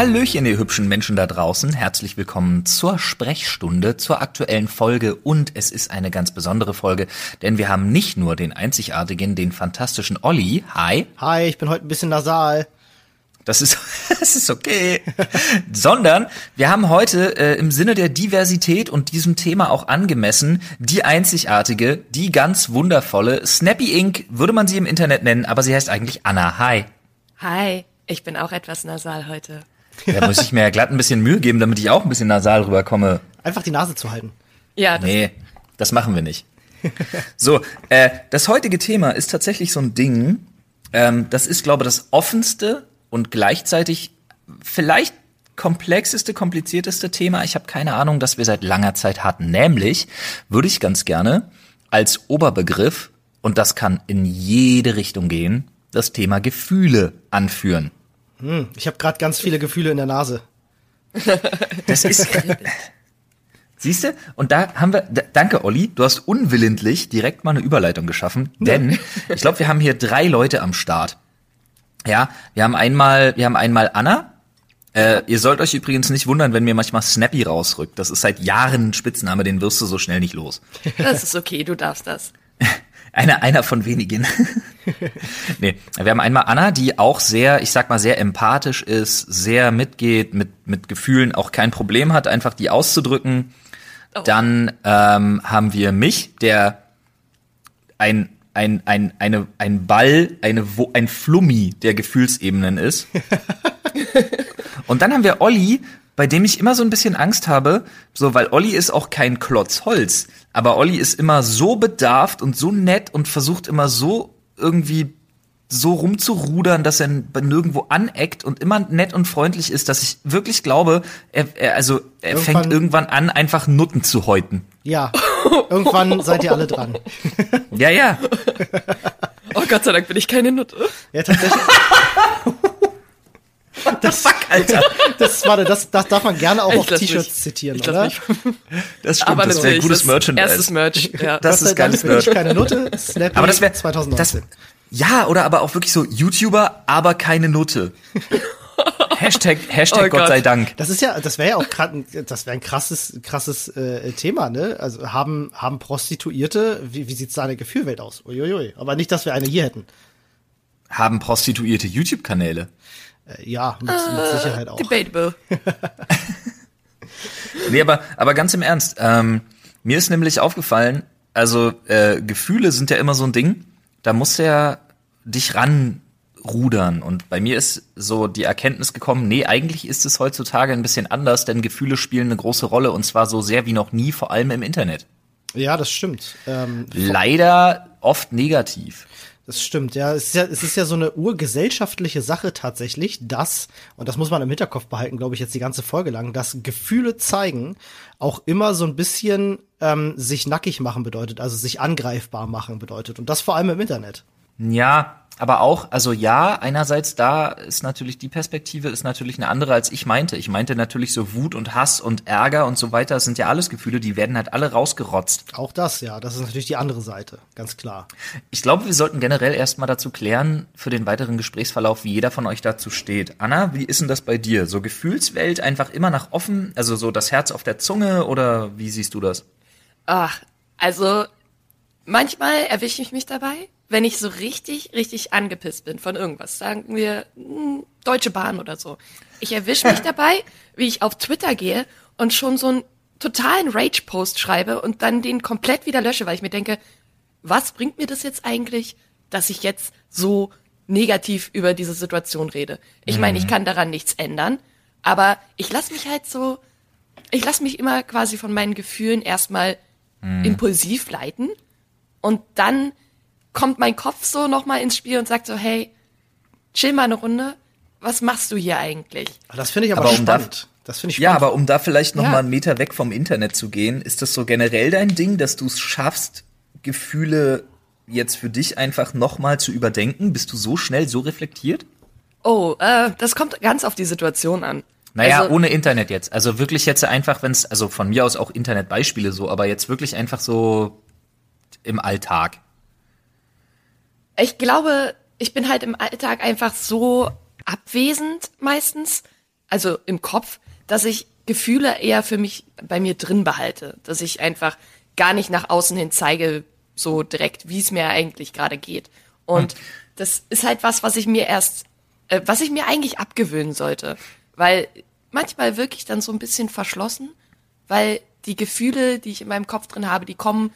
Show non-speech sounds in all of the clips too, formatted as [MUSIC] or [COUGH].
Hallöchen, ihr hübschen Menschen da draußen. Herzlich willkommen zur Sprechstunde, zur aktuellen Folge. Und es ist eine ganz besondere Folge, denn wir haben nicht nur den einzigartigen, den fantastischen Olli. Hi. Hi, ich bin heute ein bisschen nasal. Das ist, [LAUGHS] das ist okay. [LAUGHS] Sondern wir haben heute äh, im Sinne der Diversität und diesem Thema auch angemessen die einzigartige, die ganz wundervolle Snappy Inc. würde man sie im Internet nennen, aber sie heißt eigentlich Anna. Hi. Hi, ich bin auch etwas nasal heute. Da muss ich mir ja glatt ein bisschen Mühe geben, damit ich auch ein bisschen nasal rüberkomme. Einfach die Nase zu halten. Ja, das Nee, das machen wir nicht. So, äh, das heutige Thema ist tatsächlich so ein Ding, ähm, das ist, glaube ich, das offenste und gleichzeitig vielleicht komplexeste, komplizierteste Thema. Ich habe keine Ahnung, das wir seit langer Zeit hatten. Nämlich würde ich ganz gerne als Oberbegriff, und das kann in jede Richtung gehen, das Thema Gefühle anführen. Ich habe gerade ganz viele Gefühle in der Nase. Das ist. Siehst du? Und da haben wir, danke Olli, du hast unwillentlich direkt mal eine Überleitung geschaffen, denn ich glaube, wir haben hier drei Leute am Start. Ja, wir haben einmal, wir haben einmal Anna. Äh, ihr sollt euch übrigens nicht wundern, wenn mir manchmal Snappy rausrückt. Das ist seit Jahren ein Spitzname, den wirst du so schnell nicht los. das ist okay, du darfst das. [LAUGHS] Einer, einer von wenigen. [LAUGHS] nee, wir haben einmal Anna, die auch sehr, ich sag mal, sehr empathisch ist, sehr mitgeht, mit, mit Gefühlen auch kein Problem hat, einfach die auszudrücken. Oh. Dann ähm, haben wir mich, der ein, ein, ein, eine, ein Ball, eine, Wo- ein Flummi der Gefühlsebenen ist. [LAUGHS] Und dann haben wir Olli, bei dem ich immer so ein bisschen Angst habe, so, weil Olli ist auch kein Klotz Holz, aber Olli ist immer so bedarft und so nett und versucht immer so irgendwie so rumzurudern, dass er nirgendwo aneckt und immer nett und freundlich ist, dass ich wirklich glaube, er, er also er Irgendwann- fängt irgendwann an, einfach Nutten zu häuten. Ja, irgendwann seid ihr alle dran. Ja, ja. Oh Gott sei Dank bin ich keine Nutte. Ja, tatsächlich. [LAUGHS] Das, Fuck, Alter. [LAUGHS] das, warte, das, das darf man gerne auch Ich auf T-Shirts zitieren, Ich oder? [LAUGHS] Das stimmt, Aber das wäre natürlich, gutes das Merchandise. erstes Merch. [LAUGHS] Ja. Das sei ist geiles Merch. keine Nutte. Snappy Aber das wäre 2019. Das, ja, oder aber auch wirklich so YouTuber, aber keine Nutte. Hashtag, Hashtag Oh Gott Gott. sei Dank. Das ist ja, das wäre ja auch gerade, das wäre ein krasses, krasses äh, Thema, ne? Also haben haben Prostituierte, wie, wie sieht's da in der Gefühlwelt aus? Uiuiui. Aber nicht, dass wir eine hier hätten. Haben Prostituierte YouTube-Kanäle. Äh, ja, mit, mit Sicherheit auch. Debatable. [LAUGHS] Nee, aber, aber ganz im Ernst, ähm, mir ist nämlich aufgefallen, also äh, Gefühle sind ja immer so ein Ding, da musst du ja dich ranrudern. Und bei mir ist so die Erkenntnis gekommen, nee, eigentlich ist es heutzutage ein bisschen anders, denn Gefühle spielen eine große Rolle und zwar so sehr wie noch nie, vor allem im Internet. Ja, das stimmt. Ähm, Leider oft negativ. Das stimmt, ja. Es ist ja, es ist ja so eine urgesellschaftliche Sache tatsächlich, dass, und das muss man im Hinterkopf behalten, glaube ich, jetzt die ganze Folge lang, dass Gefühle zeigen auch immer so ein bisschen ähm, sich nackig machen bedeutet, also sich angreifbar machen bedeutet. Und das vor allem im Internet. Ja, aber auch, also ja, einerseits da ist natürlich die Perspektive ist natürlich eine andere als ich meinte. Ich meinte natürlich so Wut und Hass und Ärger und so weiter, das sind ja alles Gefühle, die werden halt alle rausgerotzt. Auch das, ja, das ist natürlich die andere Seite, ganz klar. Ich glaube, wir sollten generell erstmal dazu klären, für den weiteren Gesprächsverlauf, wie jeder von euch dazu steht. Anna, wie ist denn das bei dir? So Gefühlswelt einfach immer nach offen, also so das Herz auf der Zunge oder wie siehst du das? Ach, also manchmal erwische ich mich dabei, wenn ich so richtig, richtig angepisst bin von irgendwas. Sagen wir hm, Deutsche Bahn oder so. Ich erwische mich [LAUGHS] dabei, wie ich auf Twitter gehe und schon so einen totalen Rage-Post schreibe und dann den komplett wieder lösche, weil ich mir denke, was bringt mir das jetzt eigentlich, dass ich jetzt so negativ über diese Situation rede? Ich meine, ich kann daran nichts ändern, aber ich lasse mich halt so, ich lasse mich immer quasi von meinen Gefühlen erstmal impulsiv leiten und dann kommt mein Kopf so nochmal ins Spiel und sagt so, hey, chill mal eine Runde, was machst du hier eigentlich? Aber das finde ich aber, Aber um spannend. das finde ich Ja, spannend. aber um da vielleicht noch Ja. mal einen Meter weg vom Internet zu gehen, ist das so generell dein Ding, dass du es schaffst, Gefühle jetzt für dich einfach noch mal zu überdenken? Bist du so schnell, so reflektiert? Oh, äh, das kommt ganz auf die Situation an. Naja, Also- ohne Internet jetzt. Also wirklich jetzt einfach, wenn es, also von mir aus auch Internetbeispiele so, aber jetzt wirklich einfach so im Alltag. Ich glaube, ich bin halt im Alltag einfach so abwesend meistens. also im Kopf, dass ich Gefühle eher für mich bei mir drin behalte, dass ich einfach gar nicht nach außen hin zeige, so direkt, wie es mir eigentlich gerade geht. Und hm. das ist halt was, was ich mir erst, äh, was ich mir eigentlich abgewöhnen sollte, weil manchmal wirklich dann so ein bisschen verschlossen, weil die Gefühle, die ich in meinem Kopf drin habe, die kommen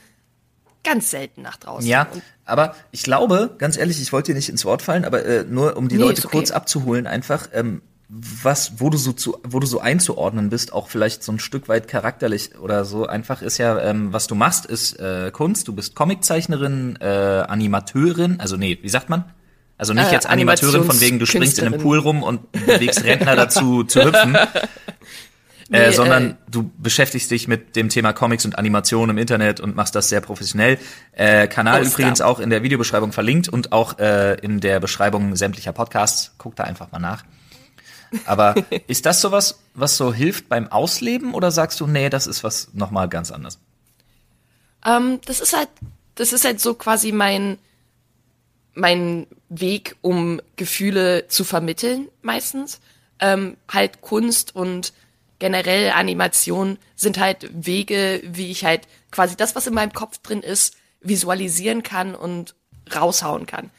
ganz selten nach draußen. Ja, aber ich glaube, ganz ehrlich, ich wollte dir nicht ins Wort fallen, aber äh, nur um die nee, Leute okay. kurz abzuholen, einfach, ähm, was, wo du so zu, wo du so einzuordnen bist, auch vielleicht so ein Stück weit charakterlich oder so einfach ist ja, ähm, was du machst, ist äh, Kunst. Du bist Comiczeichnerin, äh, Animateurin, also nee, wie sagt man? Also nicht äh, jetzt Animateurin von wegen, du springst in einem Pool rum und bewegst Rentner dazu zu hüpfen. [LAUGHS] Nee, äh, sondern äh, du beschäftigst dich mit dem Thema Comics und Animation im Internet und machst das sehr professionell. Äh, Kanal oh, übrigens auch in der Videobeschreibung verlinkt und auch äh, in der Beschreibung sämtlicher Podcasts. Guck da einfach mal nach. Aber [LAUGHS] ist das sowas, was so hilft beim Ausleben oder sagst du, nee, das ist was nochmal ganz anderes? Ähm, das ist halt, das ist halt so quasi mein, mein Weg, um Gefühle zu vermitteln, meistens. Ähm, halt Kunst und generell Animation sind halt Wege, wie ich halt quasi das, was in meinem Kopf drin ist, visualisieren kann und raushauen kann.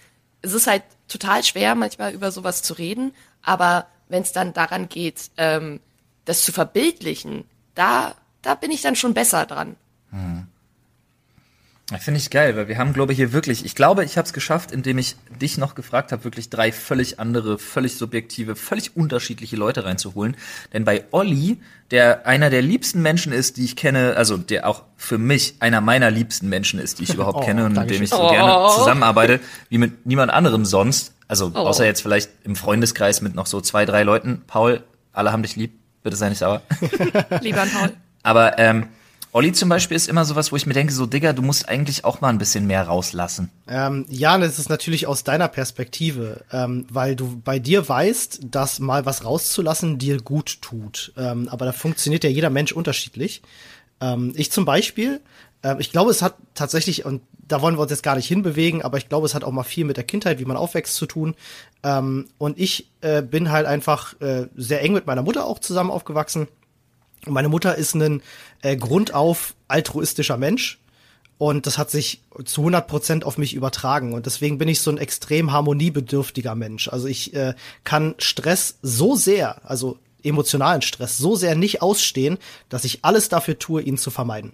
Es ist halt total schwer, manchmal über sowas zu reden, aber wenn es dann daran geht, ähm, das zu verbildlichen, da, da bin ich dann schon besser dran. Hm. Finde ich geil, weil wir haben, glaube ich, hier wirklich, ich glaube, ich habe es geschafft, indem ich dich noch gefragt habe, wirklich drei völlig andere, völlig subjektive, völlig unterschiedliche Leute reinzuholen. Denn bei Olli, der einer der liebsten Menschen ist, die ich kenne, also der auch für mich einer meiner liebsten Menschen ist, die ich überhaupt [LAUGHS] oh, kenne und mit dem ich so oh. gerne zusammenarbeite, wie mit niemand anderem sonst. Also oh. außer jetzt vielleicht im Freundeskreis mit noch so zwei, drei Leuten. Paul, alle haben dich lieb, bitte sei nicht sauer. [LAUGHS] Lieber an Paul. Aber ähm, Olli zum Beispiel ist immer sowas, wo ich mir denke, so Digga, du musst eigentlich auch mal ein bisschen mehr rauslassen. Ähm, ja, das ist natürlich aus deiner Perspektive, ähm, weil du bei dir weißt, dass mal was rauszulassen dir gut tut. Ähm, aber da funktioniert ja jeder Mensch unterschiedlich. Ähm, ich zum Beispiel, äh, ich glaube, es hat tatsächlich, und da wollen wir uns jetzt gar nicht hinbewegen, aber ich glaube, es hat auch mal viel mit der Kindheit, wie man aufwächst, zu tun. Ähm, und ich äh, bin halt einfach äh, sehr eng mit meiner Mutter auch zusammen aufgewachsen meine Mutter ist ein äh, grundauf altruistischer Mensch. Und das hat sich zu 100 Prozent auf mich übertragen. Und deswegen bin ich so ein extrem harmoniebedürftiger Mensch. Also ich äh, kann Stress so sehr, also emotionalen Stress, so sehr nicht ausstehen, dass ich alles dafür tue, ihn zu vermeiden.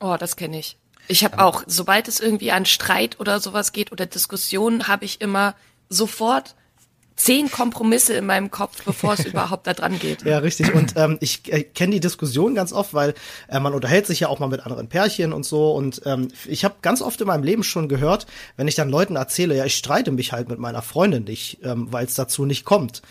Oh, das kenne ich. Ich habe auch, sobald es irgendwie an Streit oder sowas geht oder Diskussionen, habe ich immer sofort zehn Kompromisse in meinem Kopf, bevor es [LAUGHS] überhaupt da dran geht. Ja, richtig. Und ähm, ich äh, kenne die Diskussion ganz oft, weil äh, man unterhält sich ja auch mal mit anderen Pärchen und so. Und ähm, ich habe ganz oft in meinem Leben schon gehört, wenn ich dann Leuten erzähle, ja, ich streite mich halt mit meiner Freundin nicht, ähm, weil es dazu nicht kommt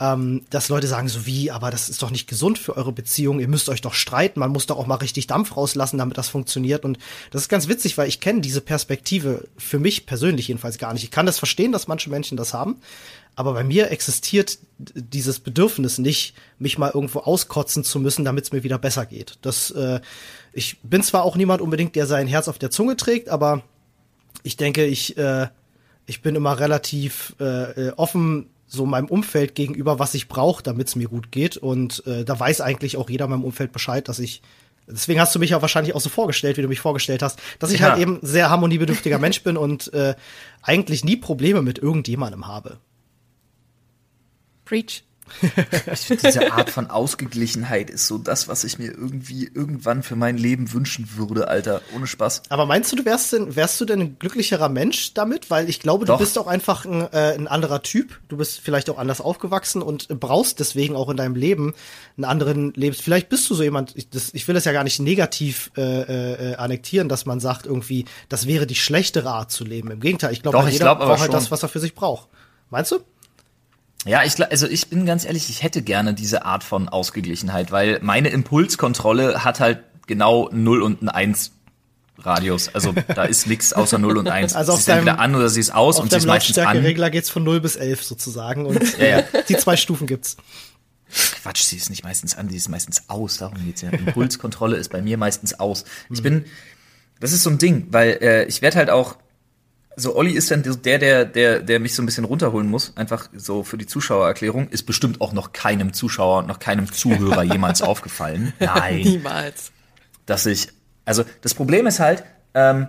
ähm, dass Leute sagen so wie, aber das ist doch nicht gesund für eure Beziehung, ihr müsst euch doch streiten, man muss doch auch mal richtig Dampf rauslassen, damit das funktioniert. Und das ist ganz witzig, weil ich kenne diese Perspektive für mich persönlich jedenfalls gar nicht. Ich kann das verstehen, dass manche Menschen das haben, aber bei mir existiert dieses Bedürfnis nicht, mich mal irgendwo auskotzen zu müssen, damit es mir wieder besser geht. Das, äh, ich bin zwar auch niemand unbedingt, der sein Herz auf der Zunge trägt, aber ich denke, ich, äh, ich bin immer relativ äh, äh offen so meinem Umfeld gegenüber, was ich brauche, damit es mir gut geht. Und äh, da weiß eigentlich auch jeder in meinem Umfeld Bescheid, dass ich Deswegen hast du mich ja wahrscheinlich auch so vorgestellt, wie du mich vorgestellt hast, dass ich ja. halt eben sehr harmoniebedürftiger Mensch bin und äh, eigentlich nie Probleme mit irgendjemandem habe. Preach. Ich finde, diese Art von Ausgeglichenheit ist so das, was ich mir irgendwie irgendwann für mein Leben wünschen würde, Alter. Ohne Spaß. Aber meinst du, du wärst denn, wärst du denn ein glücklicherer Mensch damit? Weil ich glaube, Doch. du bist auch einfach ein, äh, ein anderer Typ. Du bist vielleicht auch anders aufgewachsen und brauchst deswegen auch in deinem Leben einen anderen Lebens. Vielleicht bist du so jemand, ich, das, ich will das ja gar nicht negativ äh, äh, annektieren, dass man sagt irgendwie, das wäre die schlechtere Art zu leben. Im Gegenteil, ich glaube, jeder glaub braucht halt das, was er für sich braucht. Meinst du? Ja, ich also ich bin ganz ehrlich, ich hätte gerne diese Art von Ausgeglichenheit, weil meine Impulskontrolle hat halt genau 0 und ein 1 Radius. Also da ist nichts außer 0 und 1. Also sie ist entweder an oder sie ist aus und sie ist meistens an. Regler geht's von 0 bis 11 sozusagen und [LAUGHS] ja, ja. die zwei Stufen gibt's. Quatsch, sie ist nicht meistens an, sie ist meistens aus. Darum geht's ja. Impulskontrolle ist bei mir meistens aus. Ich bin, das ist so ein Ding, weil äh, ich werde halt auch So, Olli ist dann der, der, der, der mich so ein bisschen runterholen muss, einfach so für die Zuschauererklärung, ist bestimmt auch noch keinem Zuschauer und noch keinem Zuhörer [LAUGHS] jemals aufgefallen. Nein. Niemals. Dass ich, also das Problem ist halt, ähm,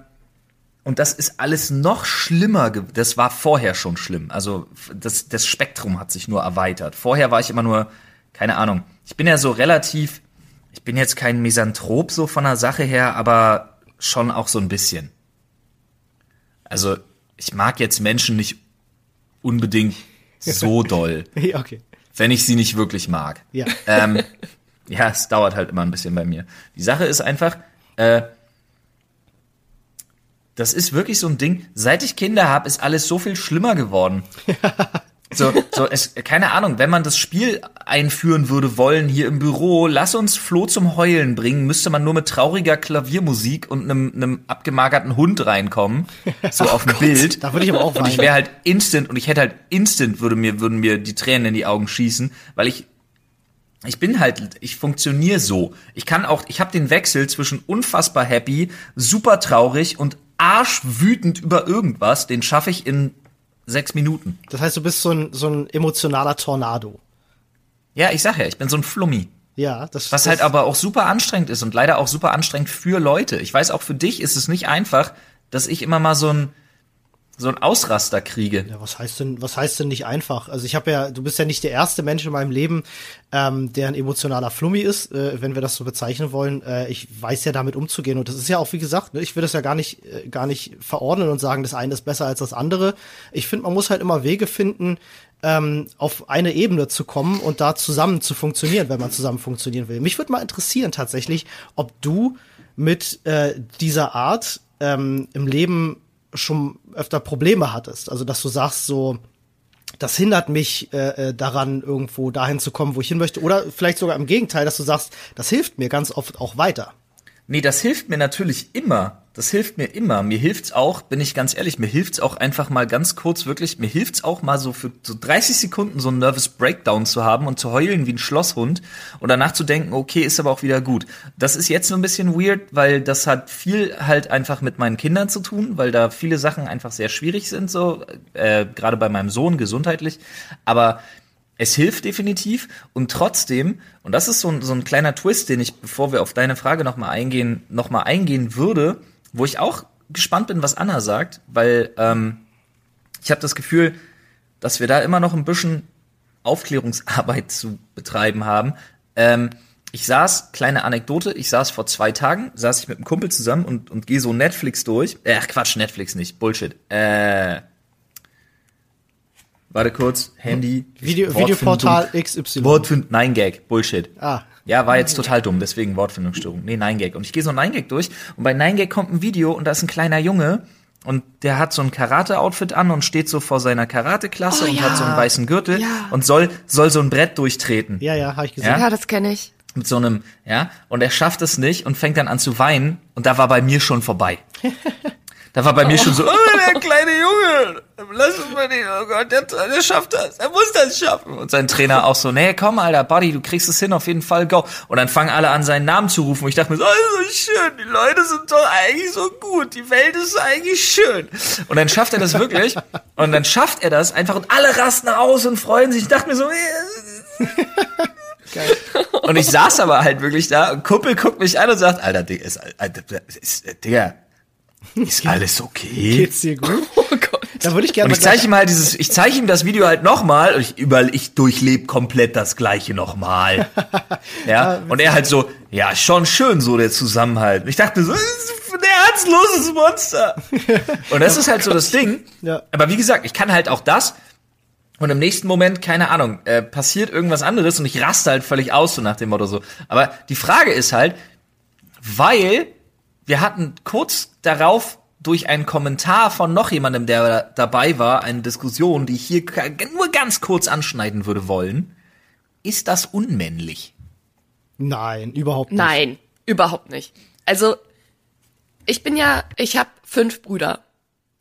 und das ist alles noch schlimmer, das war vorher schon schlimm. Also das, das Spektrum hat sich nur erweitert. Vorher war ich immer nur, keine Ahnung, ich bin ja so relativ, ich bin jetzt kein Misanthrop so von der Sache her, aber schon auch so ein bisschen. Also ich mag jetzt Menschen nicht unbedingt so [LAUGHS] doll, okay. wenn ich sie nicht wirklich mag. Ja. Ähm, ja, es dauert halt immer ein bisschen bei mir. Die Sache ist einfach, äh, das ist wirklich so ein Ding. Seit ich Kinder habe, ist alles so viel schlimmer geworden. [LAUGHS] So, so es, keine Ahnung, wenn man das Spiel einführen würde wollen hier im Büro, lass uns Flo zum Heulen bringen, müsste man nur mit trauriger Klaviermusik und einem, einem abgemagerten Hund reinkommen, so [LAUGHS] auf dem Bild. Da würde ich aber auch Und ich weinen. wäre halt instant und ich hätte halt instant würde mir würden mir die Tränen in die Augen schießen, weil ich ich bin halt ich funktioniere so. Ich kann auch ich habe den Wechsel zwischen unfassbar happy, super traurig und arschwütend über irgendwas, den schaffe ich in sechs Minuten. Das heißt, du bist so ein, so ein emotionaler Tornado. Ja, ich sag ja, ich bin so ein Flummi. Ja, das Was das, halt aber auch super anstrengend ist und leider auch super anstrengend für Leute. Ich weiß auch für dich ist es nicht einfach, dass ich immer mal so ein so ein Ausraster kriege. Ja, was heißt denn, was heißt denn nicht einfach? Also ich habe ja, du bist ja nicht der erste Mensch in meinem Leben, ähm, der ein emotionaler Flummi ist, äh, wenn wir das so bezeichnen wollen. Äh, ich weiß ja damit umzugehen und das ist ja auch wie gesagt, ne, ich will das ja gar nicht, äh, gar nicht verordnen und sagen, das eine ist besser als das andere. Ich finde, man muss halt immer Wege finden, ähm, auf eine Ebene zu kommen und da zusammen zu funktionieren, wenn man zusammen funktionieren will. Mich würde mal interessieren tatsächlich, ob du mit äh, dieser Art ähm, im Leben schon öfter Probleme hattest. Also dass du sagst so, das hindert mich äh, äh, daran, irgendwo dahin zu kommen, wo ich hin möchte. Oder vielleicht sogar im Gegenteil, dass du sagst, das hilft mir ganz oft auch weiter. Nee, das hilft mir natürlich immer. Das hilft mir immer. Mir hilft's auch, bin ich ganz ehrlich, mir hilft's auch einfach mal ganz kurz wirklich, mir hilft's auch mal so für so 30 Sekunden so einen Nervous Breakdown zu haben und zu heulen wie ein Schlosshund und danach zu denken, okay, ist aber auch wieder gut. Das ist jetzt so ein bisschen weird, weil das hat viel halt einfach mit meinen Kindern zu tun, weil da viele Sachen einfach sehr schwierig sind, so, äh, gerade bei meinem Sohn gesundheitlich. Aber es hilft definitiv und trotzdem, und das ist so ein, so ein kleiner Twist, den ich, bevor wir auf deine Frage nochmal eingehen, nochmal eingehen würde, wo ich auch gespannt bin, was Anna sagt, weil ähm, ich habe das Gefühl, dass wir da immer noch ein bisschen Aufklärungsarbeit zu betreiben haben. Ähm, ich saß, kleine Anekdote, ich saß vor zwei Tagen, saß ich mit einem Kumpel zusammen und, und gehe so Netflix durch. Äh, Ach Quatsch, Netflix nicht, Bullshit. Äh, warte kurz, Handy. Video, Wortfindung. Videoportal XY. Wortfind, Nein Gag, Bullshit. Ah. Ja, war jetzt total dumm, deswegen Wortfindungsstörung. Nee, Nein Gag. Und ich gehe so Nein Gag durch und bei Nein Gag kommt ein Video und da ist ein kleiner Junge und der hat so ein Karate-Outfit an und steht so vor seiner Karate-Klasse Oh und ja. hat so einen weißen Gürtel Ja. und soll, soll so ein Brett durchtreten. Ja, ja, habe ich gesehen. Ja? Ja, das kenne ich. Mit so einem, ja, und er schafft es nicht und fängt dann an zu weinen und da war bei mir schon vorbei. [LAUGHS] Da war bei mir schon so, oh, [LAUGHS] der kleine Junge, lass uns mal den, oh Gott, der, der schafft das, er muss das schaffen. Und sein Trainer auch so, nee, komm, Alter, Buddy, du kriegst es hin, auf jeden Fall, go. Und dann fangen alle an, seinen Namen zu rufen. Und ich dachte mir so, oh, so schön, die Leute sind doch eigentlich so gut, die Welt ist eigentlich schön. Und dann schafft er das wirklich, und dann schafft er das einfach, und alle rasten aus und freuen sich. Ich dachte mir so, eh, und ich saß aber halt wirklich da und Kumpel guckt mich an und sagt, Alter, Digga, ist, Alter, ist, Digga, ist alles okay? Geht's dir gut? [LAUGHS] Oh Gott. Da würde ich gerne Und mal ich zeige ihm halt dieses, ich zeige ihm das Video halt nochmal und ich über, ich durchlebe komplett das gleiche nochmal. [LAUGHS] ja, und er halt so, ja, schon schön so der Zusammenhalt. Und ich dachte so, das ist ein herzloses Monster. [LAUGHS] Und das ist halt so das Ding. Ja. Aber wie gesagt, ich kann halt auch das. Und im nächsten Moment, keine Ahnung, äh, passiert irgendwas anderes und ich raste halt völlig aus, so nach dem Motto so. Aber die Frage ist halt, weil wir hatten kurz darauf durch einen Kommentar von noch jemandem, der da- dabei war, eine Diskussion, die ich hier nur ganz kurz anschneiden würde wollen. Ist das unmännlich? Nein, überhaupt nicht. Nein, überhaupt nicht. Also, ich bin ja, ich habe fünf Brüder.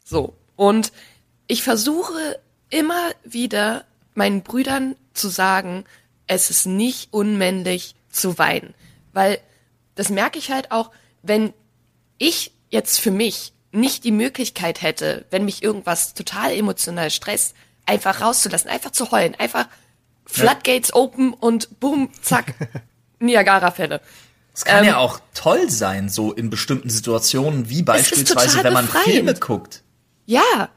So. Und ich versuche immer wieder meinen Brüdern zu sagen, es ist nicht unmännlich zu weinen. Weil das merke ich halt auch, wenn ich jetzt für mich nicht die Möglichkeit hätte, wenn mich irgendwas total emotional stresst, einfach rauszulassen, einfach zu heulen, einfach Floodgates open und boom, zack, [LAUGHS] Niagara-Fälle. Es kann Ähm, ja auch toll sein, so in bestimmten Situationen, wie beispielsweise, wenn man befreiend. Filme guckt. Ja,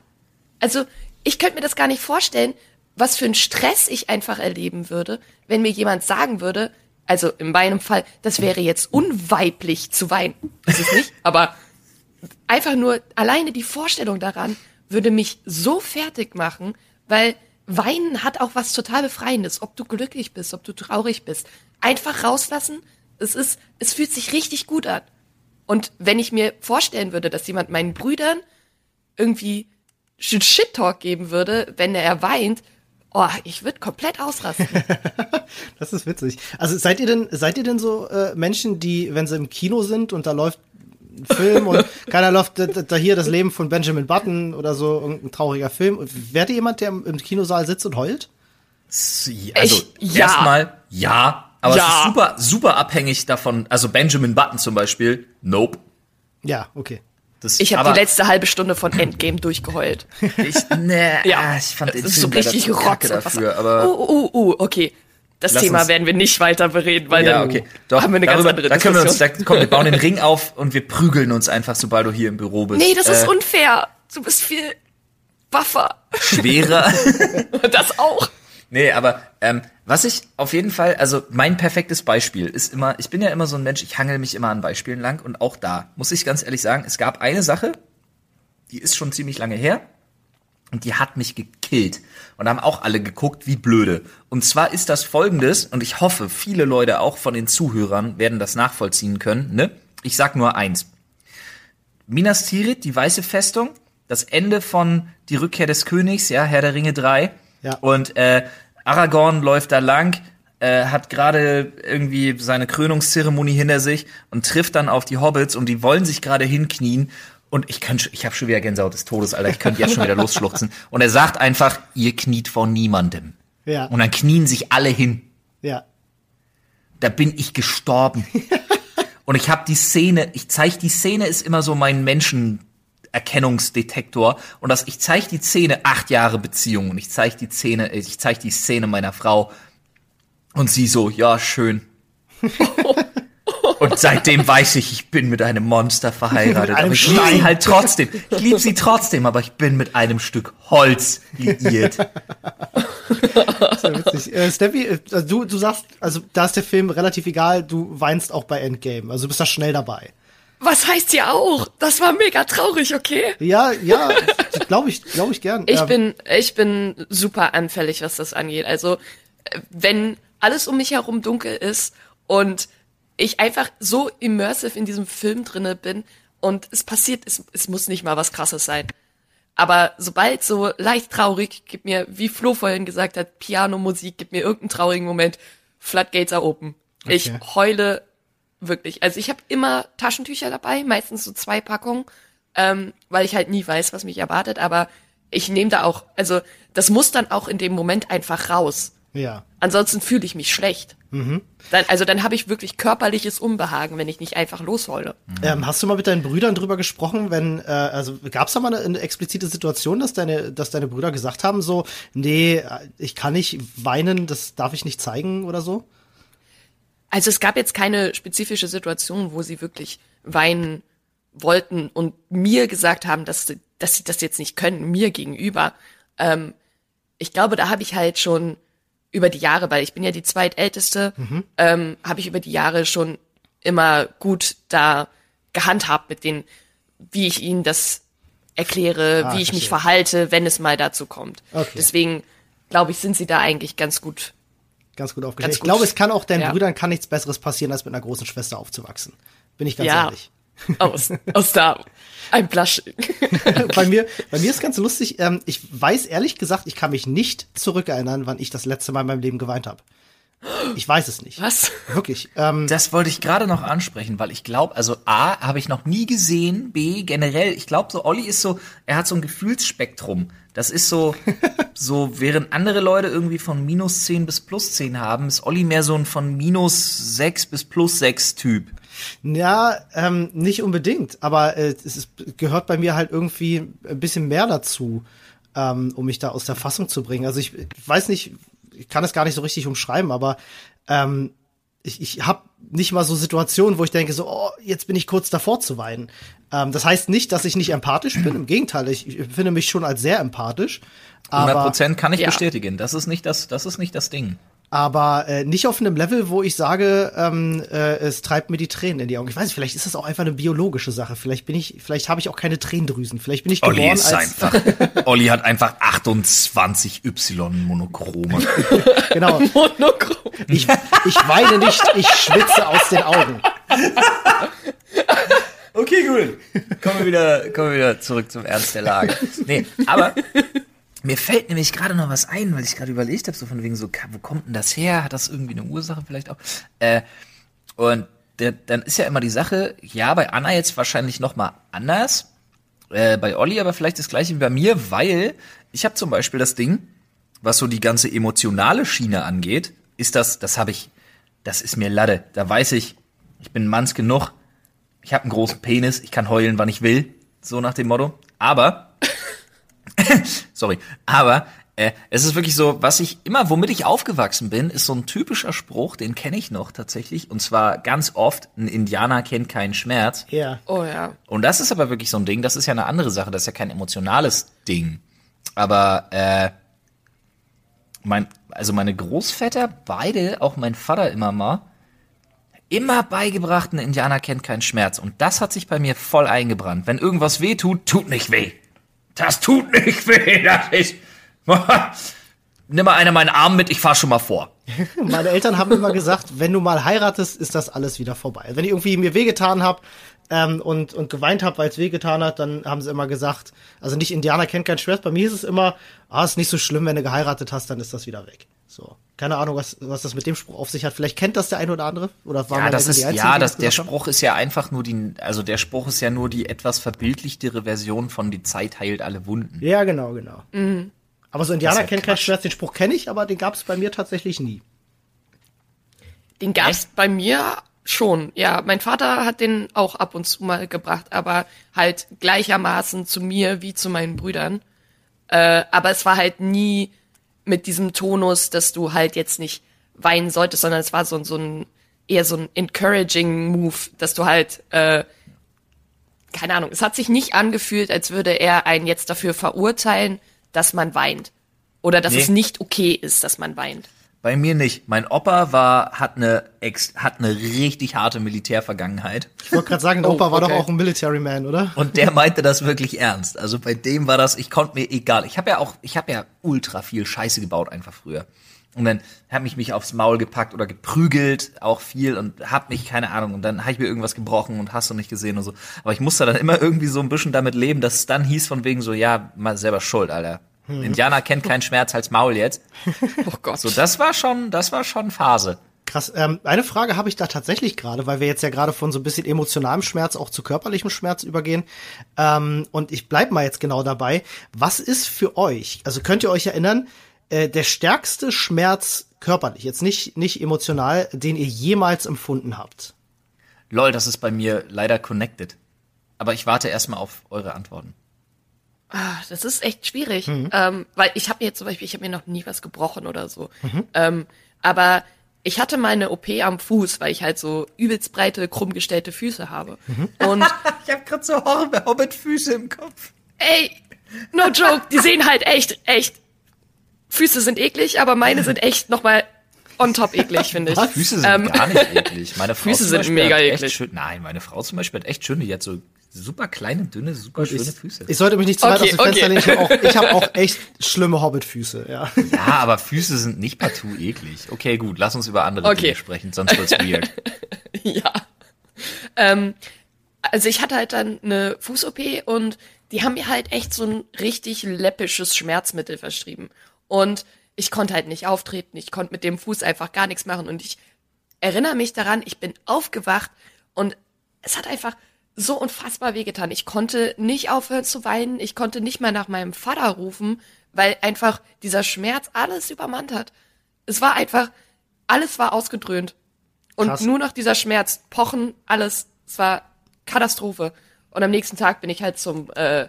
also ich könnte mir das gar nicht vorstellen, was für einen Stress ich einfach erleben würde, wenn mir jemand sagen würde, also in meinem Fall, das wäre jetzt unweiblich zu weinen. Ist es nicht, aber einfach nur alleine die Vorstellung daran würde mich so fertig machen, weil Weinen hat auch was total Befreiendes, ob du glücklich bist, ob du traurig bist. Einfach rauslassen, es ist, es fühlt sich richtig gut an. Und wenn ich mir vorstellen würde, dass jemand meinen Brüdern irgendwie Shit Shit Talk geben würde, wenn er weint, oh, ich würde komplett ausrasten. [LAUGHS] Das ist witzig. Also seid ihr denn, seid ihr denn so äh, Menschen, die, wenn sie im Kino sind und da läuft ein Film und [LAUGHS] keiner läuft da, da hier das Leben von Benjamin Button oder so, irgendein trauriger Film. Wärt ihr jemand, der im, im Kinosaal sitzt und heult? Also Ich- ja. erstmal ja, aber es Ja. ist super, super abhängig davon. Also Benjamin Button zum Beispiel, nope. Ja, okay. Das, Ich habe die letzte halbe Stunde von Endgame durchgeheult. Ich, nee, Ja, ich fand den das ist Film so richtig leider zu kacke Rotz und dafür, aber uh, uh, uh, okay. Das Lass Thema werden wir nicht weiter bereden, weil ja, dann okay. Doch, haben wir eine ganz darüber, andere da können wir uns, Diskussion. da, komm, wir bauen den Ring auf und wir prügeln uns einfach, sobald du hier im Büro bist. nee, das ist Äh, unfair. Du bist viel buffer. schwerer. [LAUGHS] Das auch. Nee, aber ähm, was ich auf jeden Fall, also mein perfektes Beispiel ist immer, ich bin ja immer so ein Mensch, ich hangel mich immer an Beispielen lang und auch da muss ich ganz ehrlich sagen, es gab eine Sache, die ist schon ziemlich lange her und die hat mich gekillt und haben auch alle geguckt, wie blöde. Und zwar ist das folgendes und ich hoffe, viele Leute auch von den Zuhörern werden das nachvollziehen können, ne? Ich sag nur eins. Minas Tirith, die weiße Festung, das Ende von Die Rückkehr des Königs, ja, Herr der Ringe 3. Ja. Und äh, Aragorn läuft da lang, äh, hat gerade irgendwie seine Krönungszeremonie hinter sich und trifft dann auf die Hobbits und die wollen sich gerade hinknien. Und ich kann, ich habe schon wieder Gänsehaut des Todes, Alter. Ich könnte jetzt schon wieder [LAUGHS] losschluchzen. Und er sagt einfach, ihr kniet vor niemandem. Ja. Und dann knien sich alle hin Ja. da bin ich gestorben. [LAUGHS] Und ich habe die Szene, ich zeige die Szene ist immer so mein Menschenerkennungsdetektor und das ich zeige die Szene acht Jahre Beziehung und ich zeige die Szene, ich zeige die Szene meiner Frau und sie so, ja schön. Und seitdem weiß ich, ich bin mit einem Monster verheiratet. einem aber ich liebe sie halt trotzdem. Ich liebe sie trotzdem, aber ich bin mit einem Stück Holz liiert. Sehr witzig. Äh, Steffi, äh, du, du sagst, also da ist der Film relativ egal, du weinst auch bei Endgame. Also du bist da schnell dabei. Was heißt ja auch? Das war mega traurig, okay? Ja, ja, glaube ich, glaube ich gern. Ich Ähm, bin, ich bin super anfällig, was das angeht. Also, wenn alles um mich herum dunkel ist und ich einfach so immersive in diesem Film drinne bin und es passiert, es, es muss nicht mal was krasses sein. Aber sobald so leicht traurig, gib mir, wie Flo vorhin gesagt hat, Pianomusik, gib mir irgendeinen traurigen Moment, Floodgates are open. Ich Okay. heule wirklich. Also ich habe immer Taschentücher dabei, meistens so zwei Packungen, ähm, weil ich halt nie weiß, was mich erwartet. Aber ich nehme da auch, also das muss dann auch in dem Moment einfach raus. Ja. Ansonsten fühle ich mich schlecht. Dann, also dann habe ich wirklich körperliches Unbehagen, wenn ich nicht einfach losheule. Ähm, hast du mal mit deinen Brüdern drüber gesprochen, wenn, äh, also gab es da mal eine, eine explizite Situation, dass deine, dass deine Brüder gesagt haben, so, nee, ich kann nicht weinen, das darf ich nicht zeigen oder so? Also es gab jetzt keine spezifische Situation, wo sie wirklich weinen wollten und mir gesagt haben, dass, sie- dass sie das jetzt nicht können, mir gegenüber. Ähm, ich glaube, da habe ich halt schon über die Jahre, weil ich bin ja die zweitälteste, ähm, habe ich über die Jahre schon immer gut da gehandhabt mit denen, wie ich ihnen das erkläre, Ah, wie ich mich verhalte, wenn es mal dazu kommt. Okay. Deswegen glaube ich, sind sie da eigentlich ganz gut Ganz gut aufgestellt. Ganz Ich gut. glaube, es kann auch deinen Ja. Brüdern kann nichts Besseres passieren, als mit einer großen Schwester aufzuwachsen. Bin ich ganz Ja. ehrlich. [LAUGHS] aus, aus da. Ein Blushing. [LAUGHS] bei mir, bei mir ist ganz lustig. Ähm, ich weiß ehrlich gesagt, ich kann mich nicht zurückerinnern, wann ich das letzte Mal in meinem Leben geweint habe. Ich weiß es nicht. Was? Wirklich. Ähm, Das wollte ich gerade noch ansprechen, weil ich glaube, also A, habe ich noch nie gesehen, B, generell, ich glaube so, Olli ist so, er hat so ein Gefühlsspektrum. Das ist so, [LAUGHS] so, während andere Leute irgendwie von minus 10 bis plus 10 haben, ist Olli mehr so ein von minus 6 bis plus 6 Typ. Ja, ähm, nicht unbedingt, aber äh, es ist, gehört bei mir halt irgendwie ein bisschen mehr dazu, ähm, um mich da aus der Fassung zu bringen. Also ich, ich weiß nicht, ich kann es gar nicht so richtig umschreiben, aber ähm, ich, ich habe nicht mal so Situationen, wo ich denke, so, oh, jetzt bin ich kurz davor zu weinen. Ähm, das heißt nicht, dass ich nicht empathisch bin. Im Gegenteil, ich, ich finde mich schon als sehr empathisch. 100 Aber, Prozent kann ich Ja. bestätigen. Das ist nicht das, das ist nicht das Ding. Aber äh, nicht auf einem Level, wo ich sage, ähm, äh, es treibt mir die Tränen in die Augen. Ich weiß nicht, vielleicht ist das auch einfach eine biologische Sache. Vielleicht bin ich, vielleicht habe ich auch keine Tränendrüsen. Vielleicht bin ich Olli geboren ist als einfach. [LAUGHS] Olli hat einfach 28 Y-Monochrome. [LAUGHS] genau. Monochrom. Ich, ich weine nicht, ich schwitze aus den Augen. Okay, gut. Kommen wir wieder, kommen wir wieder zurück zum Ernst der Lage. Nee, aber mir fällt nämlich gerade noch was ein, weil ich gerade überlegt habe, so von wegen so, wo kommt denn das her? Hat das irgendwie eine Ursache vielleicht auch? Äh, und der, dann ist ja immer die Sache, ja, bei Anna jetzt wahrscheinlich noch mal anders, äh, bei Olli aber vielleicht das gleiche wie bei mir, weil ich habe zum Beispiel das Ding, was so die ganze emotionale Schiene angeht, ist das, das habe ich, das ist mir Lade. Da weiß ich, ich bin Manns genug, ich habe einen großen Penis, ich kann heulen, wann ich will, so nach dem Motto. Aber, [LAUGHS] sorry, aber äh, es ist wirklich so, was ich immer, womit ich aufgewachsen bin, ist so ein typischer Spruch, den kenne ich noch tatsächlich, und zwar ganz oft: Ein Indianer kennt keinen Schmerz. Ja. Oh ja. Und das ist aber wirklich so ein Ding, das ist ja eine andere Sache, das ist ja kein emotionales Ding. Aber äh, mein, also meine Großväter, beide, auch mein Vater immer mal, immer beigebracht, ein Indianer kennt keinen Schmerz. Und das hat sich bei mir voll eingebrannt. Wenn irgendwas weh tut, tut nicht weh. Das tut nicht weh. Das ist. [LAUGHS] Nimm mal einer meinen Arm mit, ich fahr schon mal vor. [LAUGHS] Meine Eltern haben immer gesagt, wenn du mal heiratest, ist das alles wieder vorbei. Wenn ich irgendwie mir wehgetan habe ähm, und, und geweint habe, weil es wehgetan hat, dann haben sie immer gesagt, also nicht Indianer kennt keinen Schmerz. Bei mir ist es immer, ah, ist nicht so schlimm, wenn du geheiratet hast, dann ist das wieder weg. So. Keine Ahnung, was, was das mit dem Spruch auf sich hat. Vielleicht kennt das der eine oder andere. Oder waren Ja, das ist, die Einzigen, ja, das, der gesagt haben? Spruch ist ja einfach nur die, also der Spruch ist ja nur die etwas verbildlichtere Version von die Zeit heilt alle Wunden. Ja, genau, genau. Aber so Indianer ja kennt keinen Quatsch. Schmerz, den Spruch kenne ich, aber den gab es bei mir tatsächlich nie. Den gab's bei mir schon. Ja, mein Vater hat den auch ab und zu mal gebracht, aber halt gleichermaßen zu mir wie zu meinen Brüdern. Äh, aber es war halt nie mit diesem Tonus, dass du halt jetzt nicht weinen solltest, sondern es war so, so ein eher so ein encouraging Move, dass du halt äh, keine Ahnung, es hat sich nicht angefühlt, als würde er einen jetzt dafür verurteilen, dass man weint. Oder dass Nee. es nicht okay ist, dass man weint. Bei mir nicht. Mein Opa war, hat eine, ex, hat eine richtig harte Militärvergangenheit. Ich wollte gerade sagen, der Oh, Opa war okay. doch auch ein Military Man, oder? Und der meinte das wirklich ernst. Also bei dem war das, ich konnte mir egal. Ich habe ja auch, ich habe ja ultra viel Scheiße gebaut einfach früher. Und dann habe ich mich aufs Maul gepackt oder geprügelt, auch viel und hab mich, keine Ahnung, und dann habe ich mir irgendwas gebrochen und hast du nicht gesehen und so. Aber ich musste dann immer irgendwie so ein bisschen damit leben, dass es dann hieß von wegen so, ja, mal selber schuld, Alter. Indianer kennt keinen Schmerz als Maul jetzt. [LAUGHS] Oh Gott. So, das war schon, das war schon Phase. Krass. Ähm, eine Frage habe ich da tatsächlich gerade, weil wir jetzt ja gerade von so ein bisschen emotionalem Schmerz auch zu körperlichem Schmerz übergehen. Ähm, und ich bleib mal jetzt genau dabei. Was ist für euch, also könnt ihr euch erinnern, äh, der stärkste Schmerz körperlich, jetzt nicht, nicht emotional, den ihr jemals empfunden habt? Lol, das ist bei mir leider connected. Aber ich warte erstmal auf eure Antworten. Ah, das ist echt schwierig, ähm, weil ich habe mir jetzt zum Beispiel, ich habe mir noch nie was gebrochen oder so. Ähm, aber ich hatte meine OP am Fuß, weil ich halt so übelst breite, krumm gestellte Füße habe. Und [LAUGHS] Ich habe gerade so Hobbit-Füße im Kopf. ey, no joke, die sehen halt echt, echt. Füße sind eklig, aber meine sind echt noch mal on top eklig, finde ich. [LAUGHS] Füße sind Ähm, gar nicht eklig. Meine [LAUGHS] Frau Füße sind mega eklig. Schön, nein, meine Frau zum Beispiel hat echt schöne, die hat so super kleine, dünne, super schöne Ich, Füße. ich sollte mich nicht zu weit Okay, aus dem Fenster okay. lehnen. Ich habe auch, hab auch [LAUGHS] echt schlimme Hobbitfüße, ja. ja, aber Füße sind nicht partout eklig. Okay, gut, lass uns über andere Okay. Dinge sprechen, sonst wird's [LAUGHS] weird. Ja. Ähm, also ich hatte halt dann eine Fuß-OP und die haben mir halt echt so ein richtig läppisches Schmerzmittel verschrieben. Und ich konnte halt nicht auftreten, ich konnte mit dem Fuß einfach gar nichts machen. Und ich erinnere mich daran, ich bin aufgewacht und es hat einfach so unfassbar wehgetan. Ich konnte nicht aufhören zu weinen, ich konnte nicht mehr nach meinem Vater rufen, weil einfach dieser Schmerz alles übermannt hat. Es war einfach, alles war ausgedröhnt. Und Krass. nur noch dieser Schmerz, Pochen, alles, es war Katastrophe. Und am nächsten Tag bin ich halt zum äh,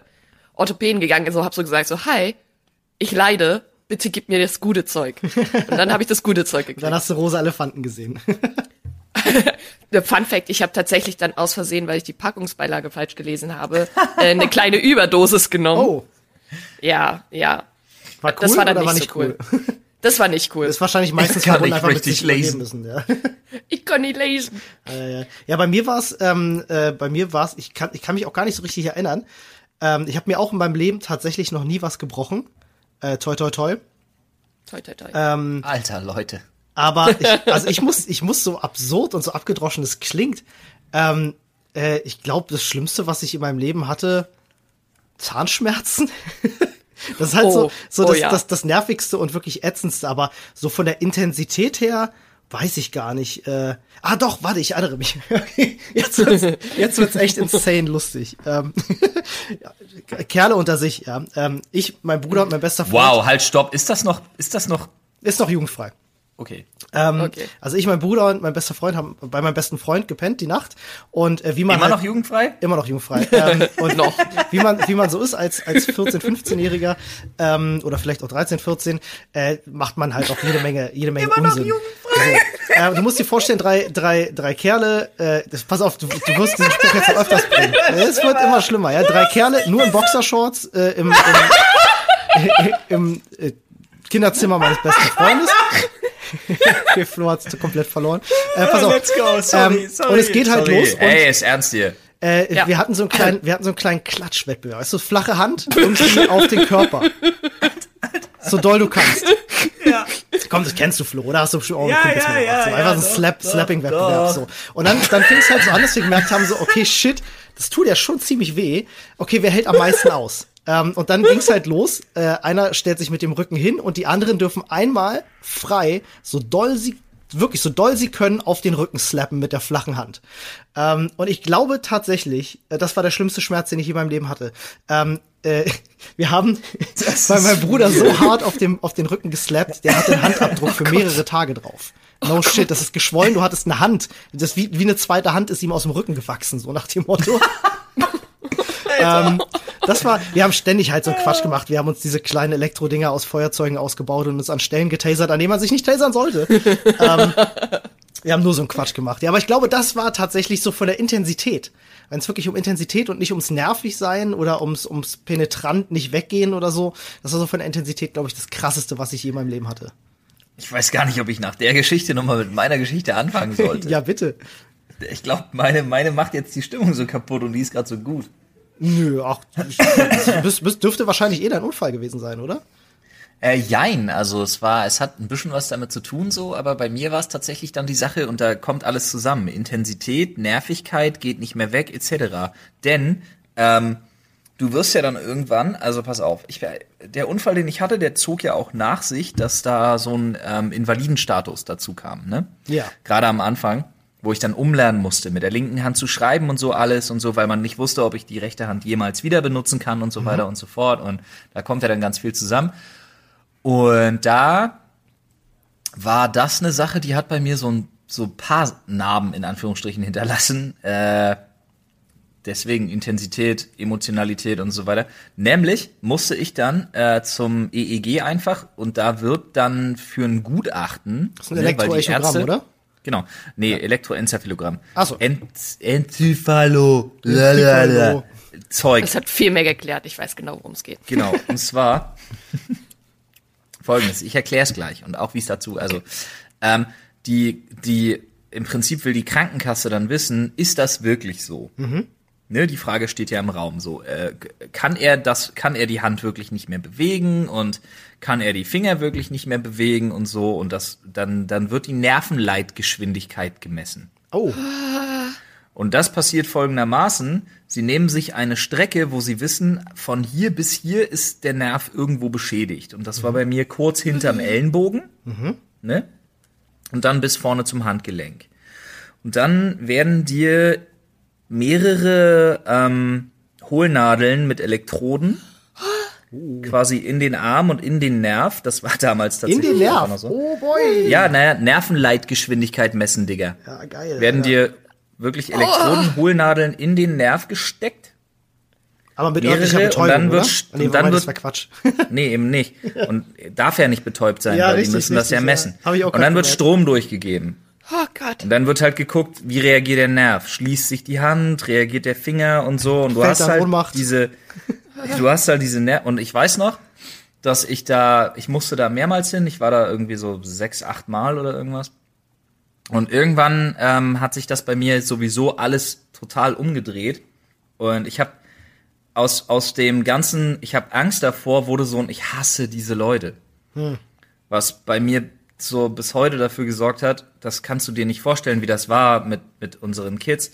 Orthopäden gegangen, so hab so gesagt, so, hi, ich leide, bitte gib mir das gute Zeug. [LAUGHS] Und dann habe ich das gute Zeug gekriegt. Dann hast du rosa Elefanten gesehen. [LAUGHS] Der Fun Fact, ich habe tatsächlich dann aus Versehen, weil ich die Packungsbeilage falsch gelesen habe, äh, eine [LAUGHS] kleine Überdosis genommen. Oh, Ja, ja. war cool Das war dann oder nicht war so nicht cool. cool? [LAUGHS] Das war nicht cool. Ist wahrscheinlich meistens [LAUGHS] Kann ich einfach mit richtig lesen. müssen. Ja. Ich kann nicht lesen. Äh, ja, bei mir war es, ähm, äh, bei mir war es, ich kann, ich kann mich auch gar nicht so richtig erinnern. Ähm, ich habe mir auch in meinem Leben tatsächlich noch nie was gebrochen. Äh, toi, toi, toi. Toi, toi, toi. Ähm, Alter, Leute. Aber ich, also ich muss, ich muss so absurd und so abgedroschen es klingt. Ähm, äh, ich glaube, das Schlimmste, was ich in meinem Leben hatte, Zahnschmerzen. [LAUGHS] Das ist halt so, Oh, so oh das, ja. das, das nervigste und wirklich ätzendste, aber so von der Intensität her weiß ich gar nicht. Äh, ah doch, warte, ich erinnere mich. [LAUGHS] Jetzt wird's, jetzt wird's echt insane lustig. Ähm, ja, [LAUGHS] Kerle unter sich, ja. Ähm, ich, mein Bruder und mein bester Freund Wow, halt, stopp. Ist das noch, ist das noch, ist noch jugendfrei. Okay. Ähm, Okay. Also ich, mein Bruder und mein bester Freund haben bei meinem besten Freund gepennt die Nacht und äh, wie man Immer halt, noch jugendfrei? immer noch jugendfrei [LAUGHS] ähm, und noch wie man wie man so ist als als 14 15-Jähriger ähm, oder vielleicht auch 13 14 äh, macht man halt auch jede Menge jede Menge Immer noch Unsinn. jugendfrei. Also, äh, du musst dir vorstellen drei drei drei Kerle äh, das, pass auf du, du wirst diesen Spruch jetzt noch öfters bringen es wird immer schlimmer ja drei Kerle nur in Boxershorts äh, im im, [LAUGHS] im äh, Kinderzimmer meines besten Freundes [LAUGHS] okay, Flo hat's komplett verloren. Äh, pass [LAUGHS] auf. go. Ähm, und es geht halt sorry. los und- Ey, ist ernst hier. Äh, Ja. Wir hatten so einen kleinen, wir hatten so einen kleinen Klatschwettbewerb. Weißt du, flache Hand irgendwie [LAUGHS] auf den Körper. So doll du kannst. Ja. Komm, das kennst du, Flo, oder? Hast du schon auch Ja, Kumpels ja, ja, gemacht, so. ja, Einfach so ein Slap, Slapping-Wettbewerb, so. Und dann, dann fing es halt so an, dass wir gemerkt haben, so, okay, shit, das tut ja schon ziemlich weh. Okay, wer hält am meisten aus? Ähm, und dann ging's halt los. Äh, einer stellt sich mit dem Rücken hin und die anderen dürfen einmal frei, so doll sie wirklich so doll sie können auf den Rücken slappen mit der flachen Hand. Ähm, und ich glaube tatsächlich, äh, das war der schlimmste Schmerz, den ich in meinem Leben hatte. Ähm, äh, [LAUGHS] wir haben bei [LAUGHS] meinem Bruder so hart auf dem auf den Rücken geslappt, der hat den Handabdruck [LAUGHS] für mehrere Tage drauf. No shit, das ist geschwollen, du hattest eine Hand. Das wie, wie eine zweite Hand ist ihm aus dem Rücken gewachsen, so nach dem Motto. Ähm, das war, wir haben ständig halt so einen Quatsch gemacht. Wir haben uns diese kleinen Elektrodinger aus Feuerzeugen ausgebaut und uns an Stellen getasert, an denen man sich nicht tasern sollte. [LAUGHS] ähm, wir haben nur so einen Quatsch gemacht. Ja, aber ich glaube, das war tatsächlich so von der Intensität. Wenn es wirklich um Intensität und nicht ums nervig sein oder ums, ums penetrant nicht weggehen oder so, das war so von der Intensität, glaube ich, das krasseste, was ich je in meinem Leben hatte. Ich weiß gar nicht, ob ich nach der Geschichte nochmal mit meiner Geschichte anfangen sollte. ja, bitte. Ich glaube, meine, meine macht jetzt die Stimmung so kaputt und die ist gerade so gut. Nö, ach, das [LAUGHS] bist, dürfte wahrscheinlich eh dein Unfall gewesen sein, oder? Äh, jein, also es war, es hat ein bisschen was damit zu tun so, aber bei mir war es tatsächlich dann die Sache und da kommt alles zusammen. Intensität, Nervigkeit geht nicht mehr weg, etc. Denn ähm, du wirst ja dann irgendwann, also pass auf, ich, der Unfall, den ich hatte, der zog ja auch nach sich, dass da so ein ähm, Invalidenstatus dazu kam, ne? Ja. Gerade am Anfang, wo ich dann umlernen musste, mit der linken Hand zu schreiben und so alles und so, weil man nicht wusste, ob ich die rechte Hand jemals wieder benutzen kann und so weiter und so fort. Und da kommt ja dann ganz viel zusammen. Und da war das eine Sache, die hat bei mir so ein so ein paar Narben in Anführungsstrichen hinterlassen. Äh, deswegen Intensität, Emotionalität und so weiter. Nämlich musste ich dann äh, zum EEG einfach und da wird dann für ein Gutachten. Das ist ein ne, weil die Elektroechogramm, oder? Genau. Nee, Elektroenzephalogramm. Ach so. Ent Enzephalo. Zeug. Das hat viel mehr geklärt. Ich weiß genau, worum es geht. Genau, [LAUGHS] und zwar [LAUGHS] folgendes, ich erkläre es gleich und auch wie es dazu, also ähm, die, die, im Prinzip will die Krankenkasse dann wissen, ist das wirklich so? Ne, die Frage steht ja im Raum so, äh, kann er das, kann er die Hand wirklich nicht mehr bewegen und kann er die Finger wirklich nicht mehr bewegen und so und das, dann, dann wird die Nervenleitgeschwindigkeit gemessen. Oh, Und das passiert folgendermaßen. Sie nehmen sich eine Strecke, wo sie wissen, von hier bis hier ist der Nerv irgendwo beschädigt. Und das war bei mir kurz hinterm Ellenbogen. Ne? Und dann bis vorne zum Handgelenk. Und dann werden dir mehrere ähm, Hohlnadeln mit Elektroden quasi in den Arm und in den Nerv. Das war damals In tatsächlich den auch Nerv. so. Oh boy. Ja, naja, Nervenleitgeschwindigkeit messen, Digga. Ja, geil. Werden ja. dir wirklich Elektroden, Hohlnadeln in den Nerv gesteckt? Aber mit mehrere örtlicher und Betäubung, dann wird- oder? Nee, und dann das wird- war Quatsch. [LAUGHS] Nee, eben nicht. Und darf ja nicht betäubt sein, Ja, weil richtig, die müssen das ja richtig, messen. ja. Hab ich auch und dann wird. Strom durchgegeben. Oh Gott. Und dann wird halt geguckt, wie reagiert der Nerv? Schließt sich die Hand, reagiert der Finger und so. Und du Fällt hast halt Ohnmacht. diese, du hast halt diese Nerv. Und ich weiß noch, dass ich da, ich musste da mehrmals hin. Ich war da irgendwie so sechs, acht Mal oder irgendwas. Und irgendwann ähm, hat sich das bei mir sowieso alles total umgedreht. Und ich habe aus, aus dem ganzen, ich habe Angst davor, wurde so ein, ich hasse diese Leute. Was bei mir so bis heute dafür gesorgt hat, das kannst du dir nicht vorstellen, wie das war mit, mit unseren Kids.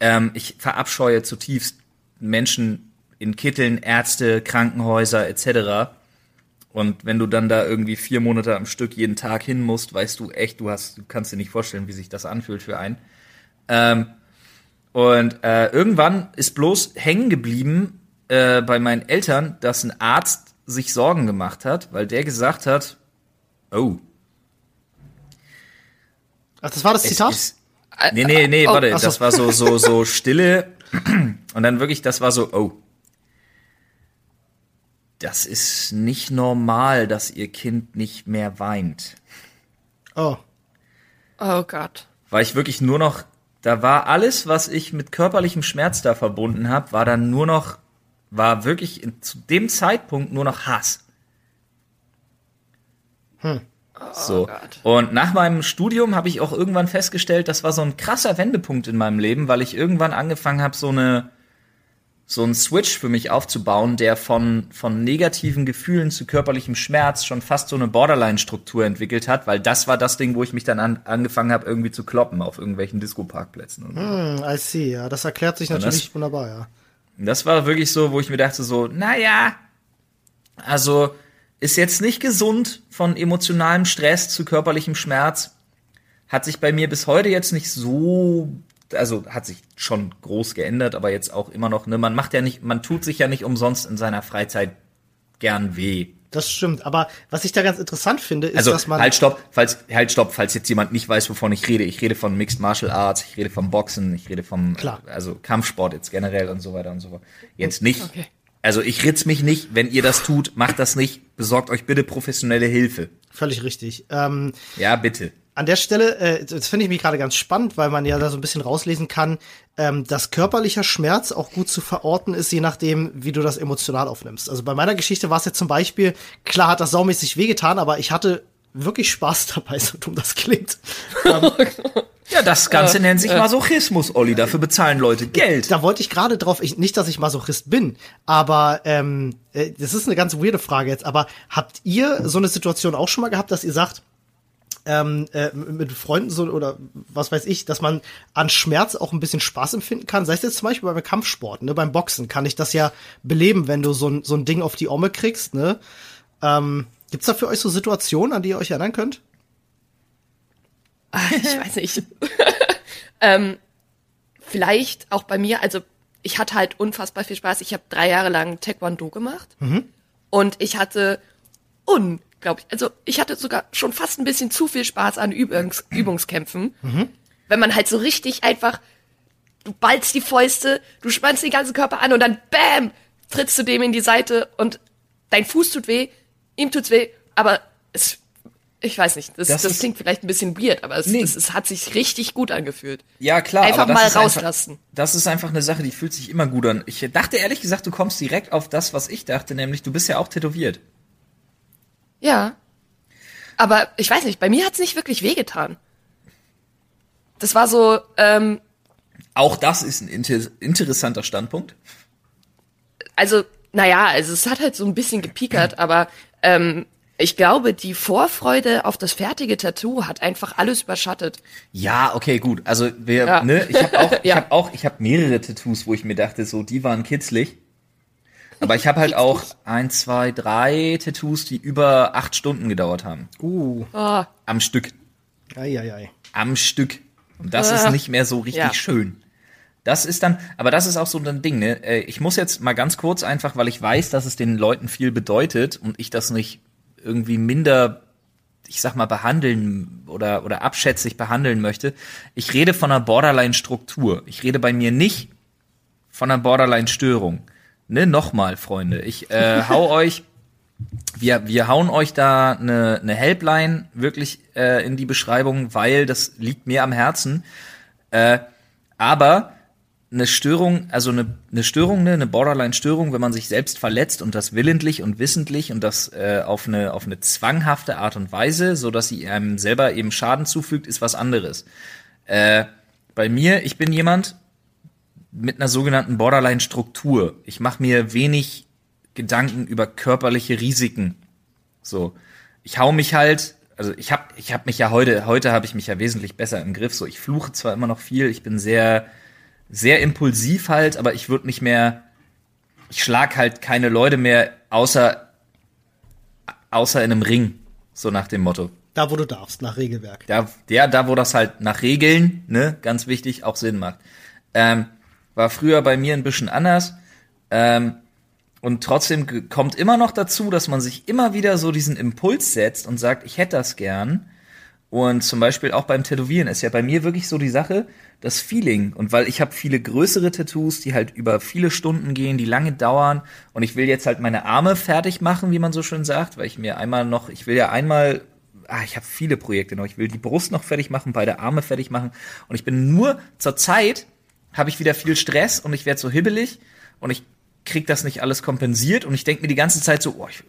Ähm, ich verabscheue zutiefst Menschen in Kitteln, Ärzte, Krankenhäuser etc. Und wenn du dann da irgendwie vier Monate am Stück jeden Tag hin musst, weißt du echt, du hast, du kannst dir nicht vorstellen, wie sich das anfühlt für einen. Ähm, und äh, irgendwann ist bloß hängen geblieben äh, bei meinen Eltern, dass ein Arzt sich Sorgen gemacht hat, weil der gesagt hat, oh, Ach, das war das es Zitat? ist, nee, nee, nee, Oh, warte, so. das war so, so, so [LAUGHS] Stille und dann wirklich, das war so, oh. Das ist nicht normal, dass ihr Kind nicht mehr weint. oh. Oh Gott. War ich wirklich nur noch, da war alles, was ich mit körperlichem Schmerz da verbunden habe, war dann nur noch, war wirklich in, zu dem Zeitpunkt nur noch Hass. So. Gott. Und nach meinem Studium habe ich auch irgendwann festgestellt, das war so ein krasser Wendepunkt in meinem Leben, weil ich irgendwann angefangen habe, so eine so einen Switch für mich aufzubauen, der von von negativen Gefühlen zu körperlichem Schmerz schon fast so eine Borderline-Struktur entwickelt hat, weil das war das Ding, wo ich mich dann an, angefangen habe, irgendwie zu kloppen auf irgendwelchen Disco-Parkplätzen. Hm, I see, ja. Das erklärt sich das- natürlich wunderbar, ja. Das war wirklich so, wo ich mir dachte so, naja, also ist jetzt nicht gesund von emotionalem Stress zu körperlichem Schmerz. Hat sich bei mir bis heute jetzt nicht so, also hat sich schon groß geändert, aber jetzt auch immer noch, ne, man macht ja nicht, man tut sich ja nicht umsonst in seiner Freizeit gern weh. Das stimmt. Aber was ich da ganz interessant finde, ist, Also dass man. halt stopp, falls halt stopp, falls jetzt jemand nicht weiß, wovon ich rede. Ich rede von Mixed Martial Arts, ich rede vom Boxen, ich rede vom Klar. also Kampfsport jetzt generell und so weiter und so fort. Jetzt nicht. Okay. Also ich ritz mich nicht, wenn ihr das tut, macht das nicht, besorgt euch bitte professionelle Hilfe. Völlig richtig. Ähm, Ja, bitte. an der Stelle, äh, das finde ich mich gerade ganz spannend, weil man ja da so ein bisschen rauslesen kann, ähm, dass körperlicher Schmerz auch gut zu verorten ist, je nachdem, wie du das emotional aufnimmst. Also bei meiner Geschichte war es jetzt zum Beispiel, klar hat das saumäßig wehgetan, aber ich hatte wirklich Spaß dabei, so dumm das klingt. [LAUGHS] Ja, das Ganze nennt sich Masochismus, Olli. Dafür bezahlen Leute Geld. Da wollte ich gerade drauf, ich, nicht, dass ich Masochist bin, aber ähm, äh, das ist eine ganz weirde Frage jetzt, aber habt ihr so eine Situation auch schon mal gehabt, dass ihr sagt, ähm, äh, mit Freunden so oder was weiß ich, dass man an Schmerz auch ein bisschen Spaß empfinden kann. Sei es jetzt zum Beispiel beim Kampfsport, ne, beim Boxen kann ich das ja beleben, wenn du so ein, so ein Ding auf die Omme kriegst, ne? Ähm, gibt's da für euch so Situationen, an die ihr euch erinnern könnt? Ich weiß nicht. [LAUGHS] ähm, vielleicht auch bei mir, also ich hatte halt unfassbar viel Spaß. Ich habe drei Jahre lang Taekwondo gemacht und ich hatte unglaublich, also ich hatte sogar schon fast ein bisschen zu viel Spaß an Übungs Übungskämpfen, wenn man halt so richtig einfach, du ballst die Fäuste, du spannst den ganzen Körper an und dann bam, trittst du dem in die Seite und dein Fuß tut weh, ihm tut's weh, aber es ich weiß nicht, das, Das das, klingt vielleicht ein bisschen weird, aber es, Nee. es, es hat sich richtig gut angefühlt. Ja, klar. Einfach mal ist einfach- rauslassen. Das ist einfach eine Sache, die fühlt sich immer gut an. Ich dachte ehrlich gesagt, du kommst direkt auf das, was ich dachte, nämlich du bist ja auch tätowiert. Ja. Aber ich weiß nicht, bei mir hat's nicht wirklich wehgetan. Das war so, ähm, Auch das ist ein inter interessanter Standpunkt. also, naja, also es hat halt so ein bisschen gepiekert, aber ähm, ich glaube, die Vorfreude auf das fertige Tattoo hat einfach alles überschattet. Ja, okay, gut. Also wir, Ja. ne, ich habe [LAUGHS] auch, ich Ja. habe auch, ich habe mehrere Tattoos, wo ich mir dachte, so die waren kitzlig. Aber ich habe halt auch ein, zwei, drei Tattoos, die über acht Stunden gedauert haben. Uh, Oh, Am Stück. ei, ei, ei. Am Stück. Und das Ah. ist nicht mehr so richtig Ja. schön. Das ist dann, aber das ist auch so ein Ding, ne? Äh, ich muss jetzt mal ganz kurz einfach, weil ich weiß, dass es den Leuten viel bedeutet und ich das nicht irgendwie minder, ich sag mal, behandeln oder, oder abschätzig behandeln möchte. Ich rede von einer Borderline-Struktur. Ich rede bei mir nicht von einer Borderline-Störung. Ne, nochmal, Freunde. Ich äh, [LAUGHS] hau euch wir, wir hauen euch da eine, eine Helpline wirklich äh, in die Beschreibung, weil das liegt mir am Herzen. Äh, aber eine Störung, also eine, eine Störung, ne, eine Borderline-Störung, wenn man sich selbst verletzt und das willentlich und wissentlich und das äh, auf eine auf eine zwanghafte Art und Weise, so dass sie einem selber eben Schaden zufügt, ist was anderes. Äh, bei mir, ich bin jemand mit einer sogenannten Borderline-Struktur. Ich mache mir wenig Gedanken über körperliche Risiken. So, ich hau mich halt, also ich habe ich hab mich ja heute, heute habe ich mich ja wesentlich besser im Griff. So, ich fluche zwar immer noch viel, ich bin sehr, sehr impulsiv halt, aber ich würde nicht mehr, ich schlag halt keine Leute mehr, außer, außer in einem Ring, so nach dem Motto. Da, wo du darfst, nach Regelwerk. Da, ja, da, wo das halt nach Regeln, ne, ganz wichtig, auch Sinn macht. Ähm, war früher bei mir ein bisschen anders. Ähm, und trotzdem kommt immer noch dazu, dass man sich immer wieder so diesen Impuls setzt und sagt, ich hätte das gern. Und zum Beispiel auch beim Tätowieren ist ja bei mir wirklich so die Sache, das Feeling. Und weil ich habe viele größere Tattoos, die halt über viele Stunden gehen, die lange dauern. Und ich will jetzt halt meine Arme fertig machen, wie man so schön sagt, weil ich mir einmal noch, ich will ja einmal, ah, ich habe viele Projekte noch. Ich will die Brust noch fertig machen, beide Arme fertig machen. Und ich bin nur zur Zeit, habe ich wieder viel Stress und ich werde so hibbelig. Und ich krieg das nicht alles kompensiert und ich denke mir die ganze Zeit so, oh, ich,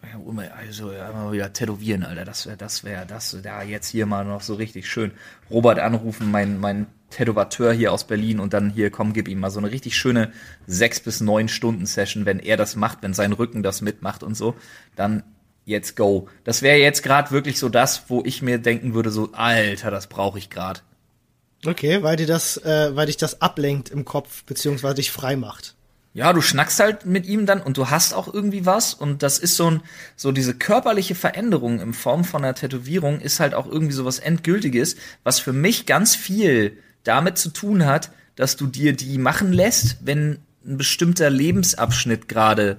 also ja, mal wieder tätowieren, Alter, das wäre, das wäre, das, da jetzt hier mal noch so richtig schön Robert anrufen, mein, mein Tätowateur hier aus Berlin und dann hier, komm, gib ihm mal so eine richtig schöne sechs bis neun Stunden Session, wenn er das macht, wenn sein Rücken das mitmacht und so, dann jetzt go. Das wäre jetzt gerade wirklich so das, wo ich mir denken würde, so, Alter, das brauche ich gerade. Okay, weil dir das, äh, weil dich das ablenkt im Kopf, beziehungsweise dich frei macht. Ja, du schnackst halt mit ihm dann und du hast auch irgendwie was. Und das ist so ein, so diese körperliche Veränderung in Form von einer Tätowierung ist halt auch irgendwie so was Endgültiges, was für mich ganz viel damit zu tun hat, dass du dir die machen lässt, wenn ein bestimmter Lebensabschnitt gerade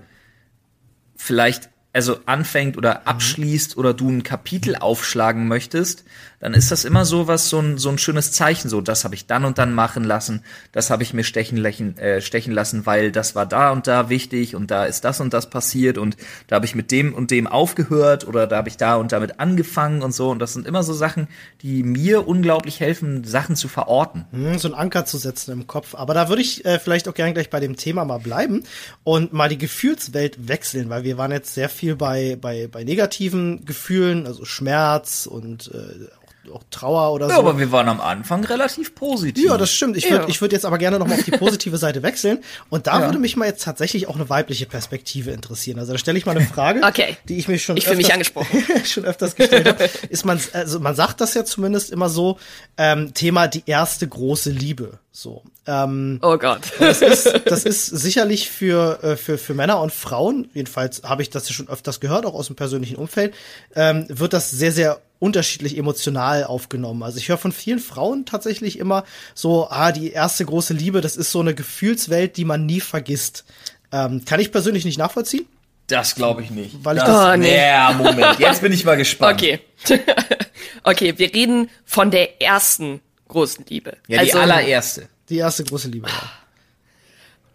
vielleicht also anfängt oder mhm. abschließt oder du ein Kapitel aufschlagen möchtest, dann ist das immer so was, so ein, so ein schönes Zeichen, so das habe ich dann und dann machen lassen, das habe ich mir stechen, lächen, äh, stechen lassen, weil das war da und da wichtig und da ist das und das passiert und da habe ich mit dem und dem aufgehört oder da habe ich da und damit angefangen und so und das sind immer so Sachen, die mir unglaublich helfen, Sachen zu verorten. Hm, so ein Anker zu setzen im Kopf. Aber da würde ich äh, vielleicht auch gerne gleich bei dem Thema mal bleiben und mal die Gefühlswelt wechseln, weil wir waren jetzt sehr viel viel bei, bei, bei negativen Gefühlen, also Schmerz und äh, auch Trauer oder ja, so. aber wir waren am Anfang relativ positiv. Ja, das stimmt. Ich würde ja. ich würd jetzt aber gerne noch mal auf die positive Seite wechseln. Und da ja. würde mich mal jetzt tatsächlich auch eine weibliche Perspektive interessieren. Also da stelle ich mal eine Frage, okay. die ich mir schon ich öfters, mich angesprochen. [LAUGHS] schon öfters gestellt habe. Ist man, also man sagt das ja zumindest immer so, ähm, Thema die erste große Liebe. So. Ähm, oh Gott. das, ist, das ist sicherlich für, äh, für, für Männer und Frauen, jedenfalls habe ich das ja schon öfters gehört, auch aus dem persönlichen Umfeld, ähm, wird das sehr, sehr unterschiedlich emotional aufgenommen. Also ich höre von vielen Frauen tatsächlich immer so, ah, die erste große Liebe, das ist so eine Gefühlswelt, die man nie vergisst. Ähm, kann ich persönlich nicht nachvollziehen. Das glaube ich nicht. Weil ich das, das oh, nee. Ja, Moment, jetzt bin ich mal gespannt. [LAUGHS] Okay. [LAUGHS] okay, wir reden von der ersten großen Liebe. Ja, die also, allererste. Die erste große Liebe, ja.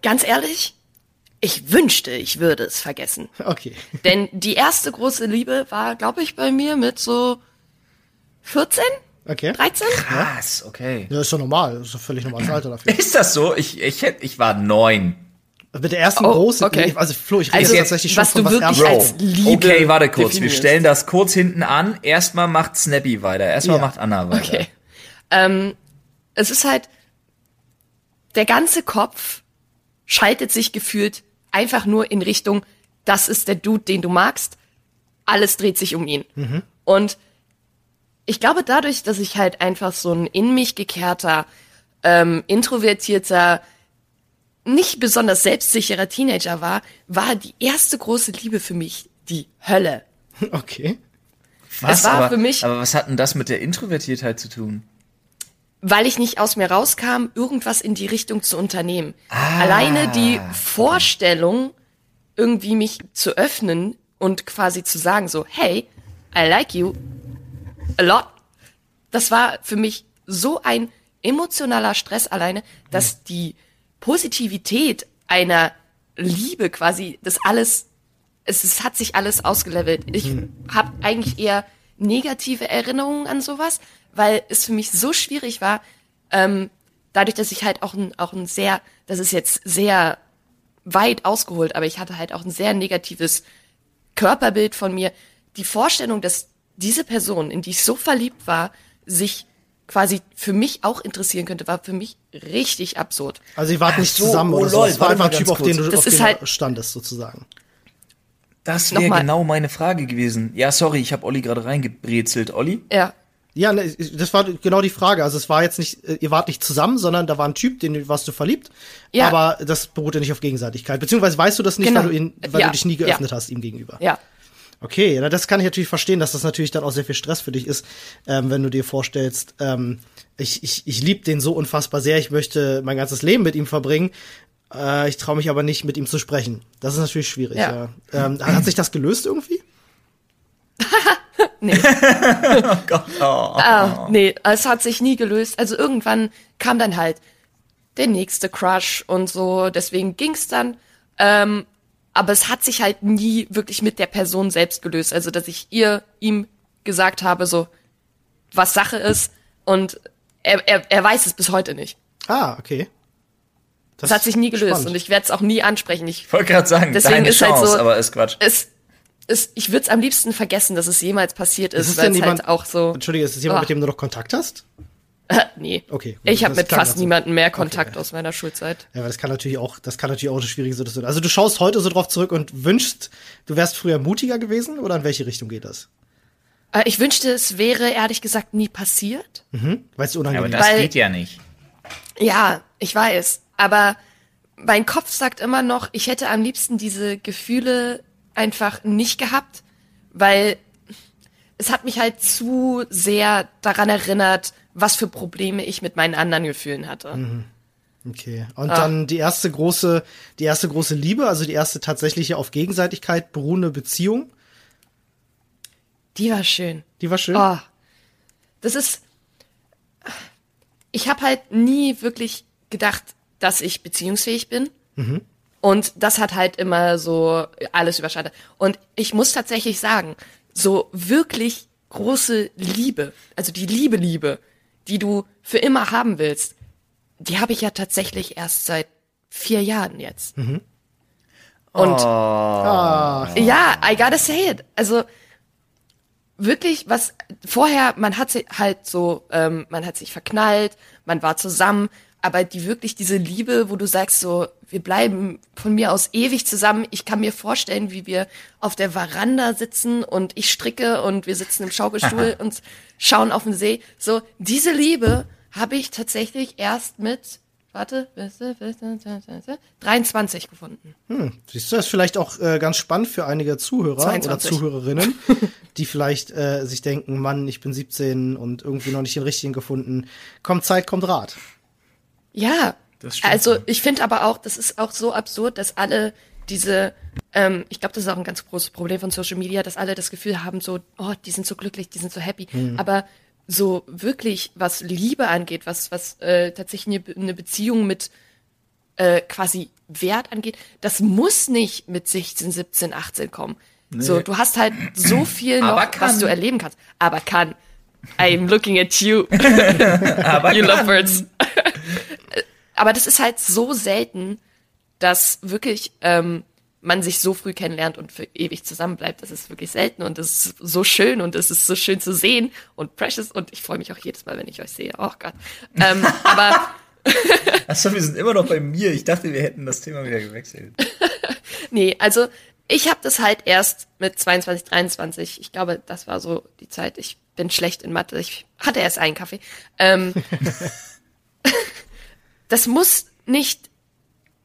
Ganz ehrlich, ich wünschte, ich würde es vergessen. Okay. Denn die erste große Liebe war, glaube ich, bei mir mit so 14? Okay. 13? Krass, okay. Ja, ist doch normal. Das ist doch völlig normales [LAUGHS] Alter dafür. Ist das so? Ich, ich, hätte, ich war neun. Mit der ersten Oh, großen, okay. also Flo, ich rede Also, jetzt tatsächlich schon was von du was wirklich als Liebe Okay, warte kurz. Wir definierst. stellen das kurz hinten an. Erstmal macht Snappy weiter. Erstmal Ja. macht Anna weiter. Okay. Ähm, es ist halt, der ganze Kopf schaltet sich gefühlt einfach nur in Richtung, das ist der Dude, den du magst. Alles dreht sich um ihn. Und ich glaube, dadurch, dass ich halt einfach so ein in mich gekehrter, ähm, introvertierter, nicht besonders selbstsicherer Teenager war, war die erste große Liebe für mich die Hölle. Okay. Was? Es war aber, für mich- aber was hat denn das mit der Introvertiertheit zu tun? weil ich nicht aus mir rauskam, irgendwas in die Richtung zu unternehmen. Alleine die Vorstellung, irgendwie mich zu öffnen und quasi zu sagen so, hey, I like you a lot. Das war für mich so ein emotionaler Stress alleine, dass die Positivität einer Liebe quasi, das alles, es, es hat sich alles ausgelevelt. Ich habe eigentlich eher negative Erinnerungen an sowas, weil es für mich so schwierig war, ähm, dadurch, dass ich halt auch ein, auch ein sehr, das ist jetzt sehr weit ausgeholt, aber ich hatte halt auch ein sehr negatives Körperbild von mir. Die Vorstellung, dass diese Person, in die ich so verliebt war, sich quasi für mich auch interessieren könnte, war für mich richtig absurd. Also ihr wart nicht so, zusammen oh oder so. Es war einfach ein Typ, ganz auf den kurz. du Das auf ist den halt- standest, sozusagen. Das wäre genau meine Frage gewesen. Ja, sorry, ich habe Olli gerade reingebrezelt. Olli? Ja. Ja, ne, das war genau die Frage. Also es war jetzt nicht, äh, ihr wart nicht zusammen, sondern da war ein Typ, den warst du verliebt. Ja. Aber das beruhte nicht auf Gegenseitigkeit. Beziehungsweise weißt du das nicht, Genau. weil du ihn, weil Ja. du dich nie Ja. geöffnet hast ihm gegenüber. Ja. Okay, na, das kann ich natürlich verstehen, dass das natürlich dann auch sehr viel Stress für dich ist, ähm, wenn du dir vorstellst, ähm, ich, ich, ich liebe den so unfassbar sehr, ich möchte mein ganzes Leben mit ihm verbringen. Äh, ich traue mich aber nicht, mit ihm zu sprechen. Das ist natürlich schwierig, ja. Ja. Ähm, hat sich das gelöst irgendwie? [LAUGHS] [LAUGHS] Ah, nee, es hat sich nie gelöst. Also irgendwann kam dann halt der nächste Crush und so, deswegen ging's dann. Ähm, aber es hat sich halt nie wirklich mit der Person selbst gelöst. Also, dass ich ihr, ihm gesagt habe, so, was Sache ist und er, er, er weiß es bis heute nicht. Ah, okay. Das hat sich nie gelöst spannend. und ich werde es auch nie ansprechen. Ich, wollte gerade sagen, Deswegen deine ist halt Chance, so- aber ist Quatsch. es, es, ich würde es am liebsten vergessen, dass es jemals passiert Ist ist, weil es jemand, halt auch so. Entschuldige, ist es jemand, Ah. mit dem du noch Kontakt hast? [LAUGHS] nee. Okay, gut, Ich habe mit fast grad so. niemandem mehr Kontakt Okay. aus meiner Schulzeit. Ja, weil das kann natürlich auch, das kann natürlich auch eine schwierige Situation. Also du schaust heute so drauf zurück und wünschst, du wärst früher mutiger gewesen oder in welche Richtung geht das? Äh, Ich wünschte, es wäre ehrlich gesagt nie passiert. Weil es Ja, unangenehm aber ist. das Weil- geht ja nicht. Ja, ich weiß. Aber mein Kopf sagt immer noch, ich hätte am liebsten diese Gefühle einfach nicht gehabt, weil es hat mich halt zu sehr daran erinnert, was für Probleme ich mit meinen anderen Gefühlen hatte. Okay. Und Ah. dann die erste große, die erste große Liebe, also die erste tatsächliche auf Gegenseitigkeit beruhende Beziehung, Die war schön. die war schön. Oh, das ist. Ich habe halt nie wirklich gedacht, dass ich beziehungsfähig bin. Und das hat halt immer so alles überschattet. Und ich muss tatsächlich sagen, so wirklich große Liebe, also die Liebe, Liebe, die du für immer haben willst, die habe ich ja tatsächlich erst seit vier Jahren jetzt. Und Ah, ja, I gotta say it. Also wirklich, was vorher, man hat sich halt so, ähm, man hat sich verknallt, man war zusammen, aber die wirklich diese Liebe, wo du sagst so, wir bleiben von mir aus ewig zusammen. Ich kann mir vorstellen, wie wir auf der Veranda sitzen und ich stricke und wir sitzen im Schaukelstuhl [LAUGHS] und schauen auf den See. So, diese Liebe habe ich tatsächlich erst mit, warte, 23 gefunden. siehst du, das ist vielleicht auch äh, ganz spannend für einige Zuhörer 22. oder Zuhörerinnen, [LAUGHS] die vielleicht äh, sich denken, Mann, ich bin 17 und irgendwie noch nicht den richtigen gefunden. Kommt Zeit, kommt Rat. Ja, Das stimmt, also ja. ich finde aber auch, das ist auch so absurd, dass alle diese, ähm, ich glaube, das ist auch ein ganz großes Problem von Social Media, dass alle das Gefühl haben, so, oh, die sind so glücklich, die sind so happy. Mhm. Aber so wirklich, was Liebe angeht, was, was äh, tatsächlich eine, eine Beziehung mit äh, quasi Wert angeht, das muss nicht mit 16, 17, 18 kommen. So, du hast halt so viel noch, was du erleben kannst. Aber kann. I'm looking at you. [LAUGHS] Aber You love birds. [LAUGHS] Aber das ist halt so selten, dass wirklich ähm, man sich so früh kennenlernt und für ewig zusammenbleibt. Das ist wirklich selten und das ist so schön und es ist so schön zu sehen und precious und ich freue mich auch jedes Mal, wenn ich euch sehe. Oh Gott. Ähm, [LAUGHS] aber Achso, wir sind immer noch bei mir. Ich dachte, wir hätten das Thema wieder gewechselt. nee, also ich habe das halt erst mit 22, 23. Ich glaube, das war so die Zeit. Ich bin schlecht in Mathe. Ich hatte erst einen Kaffee. Ähm, [LAUGHS] das muss nicht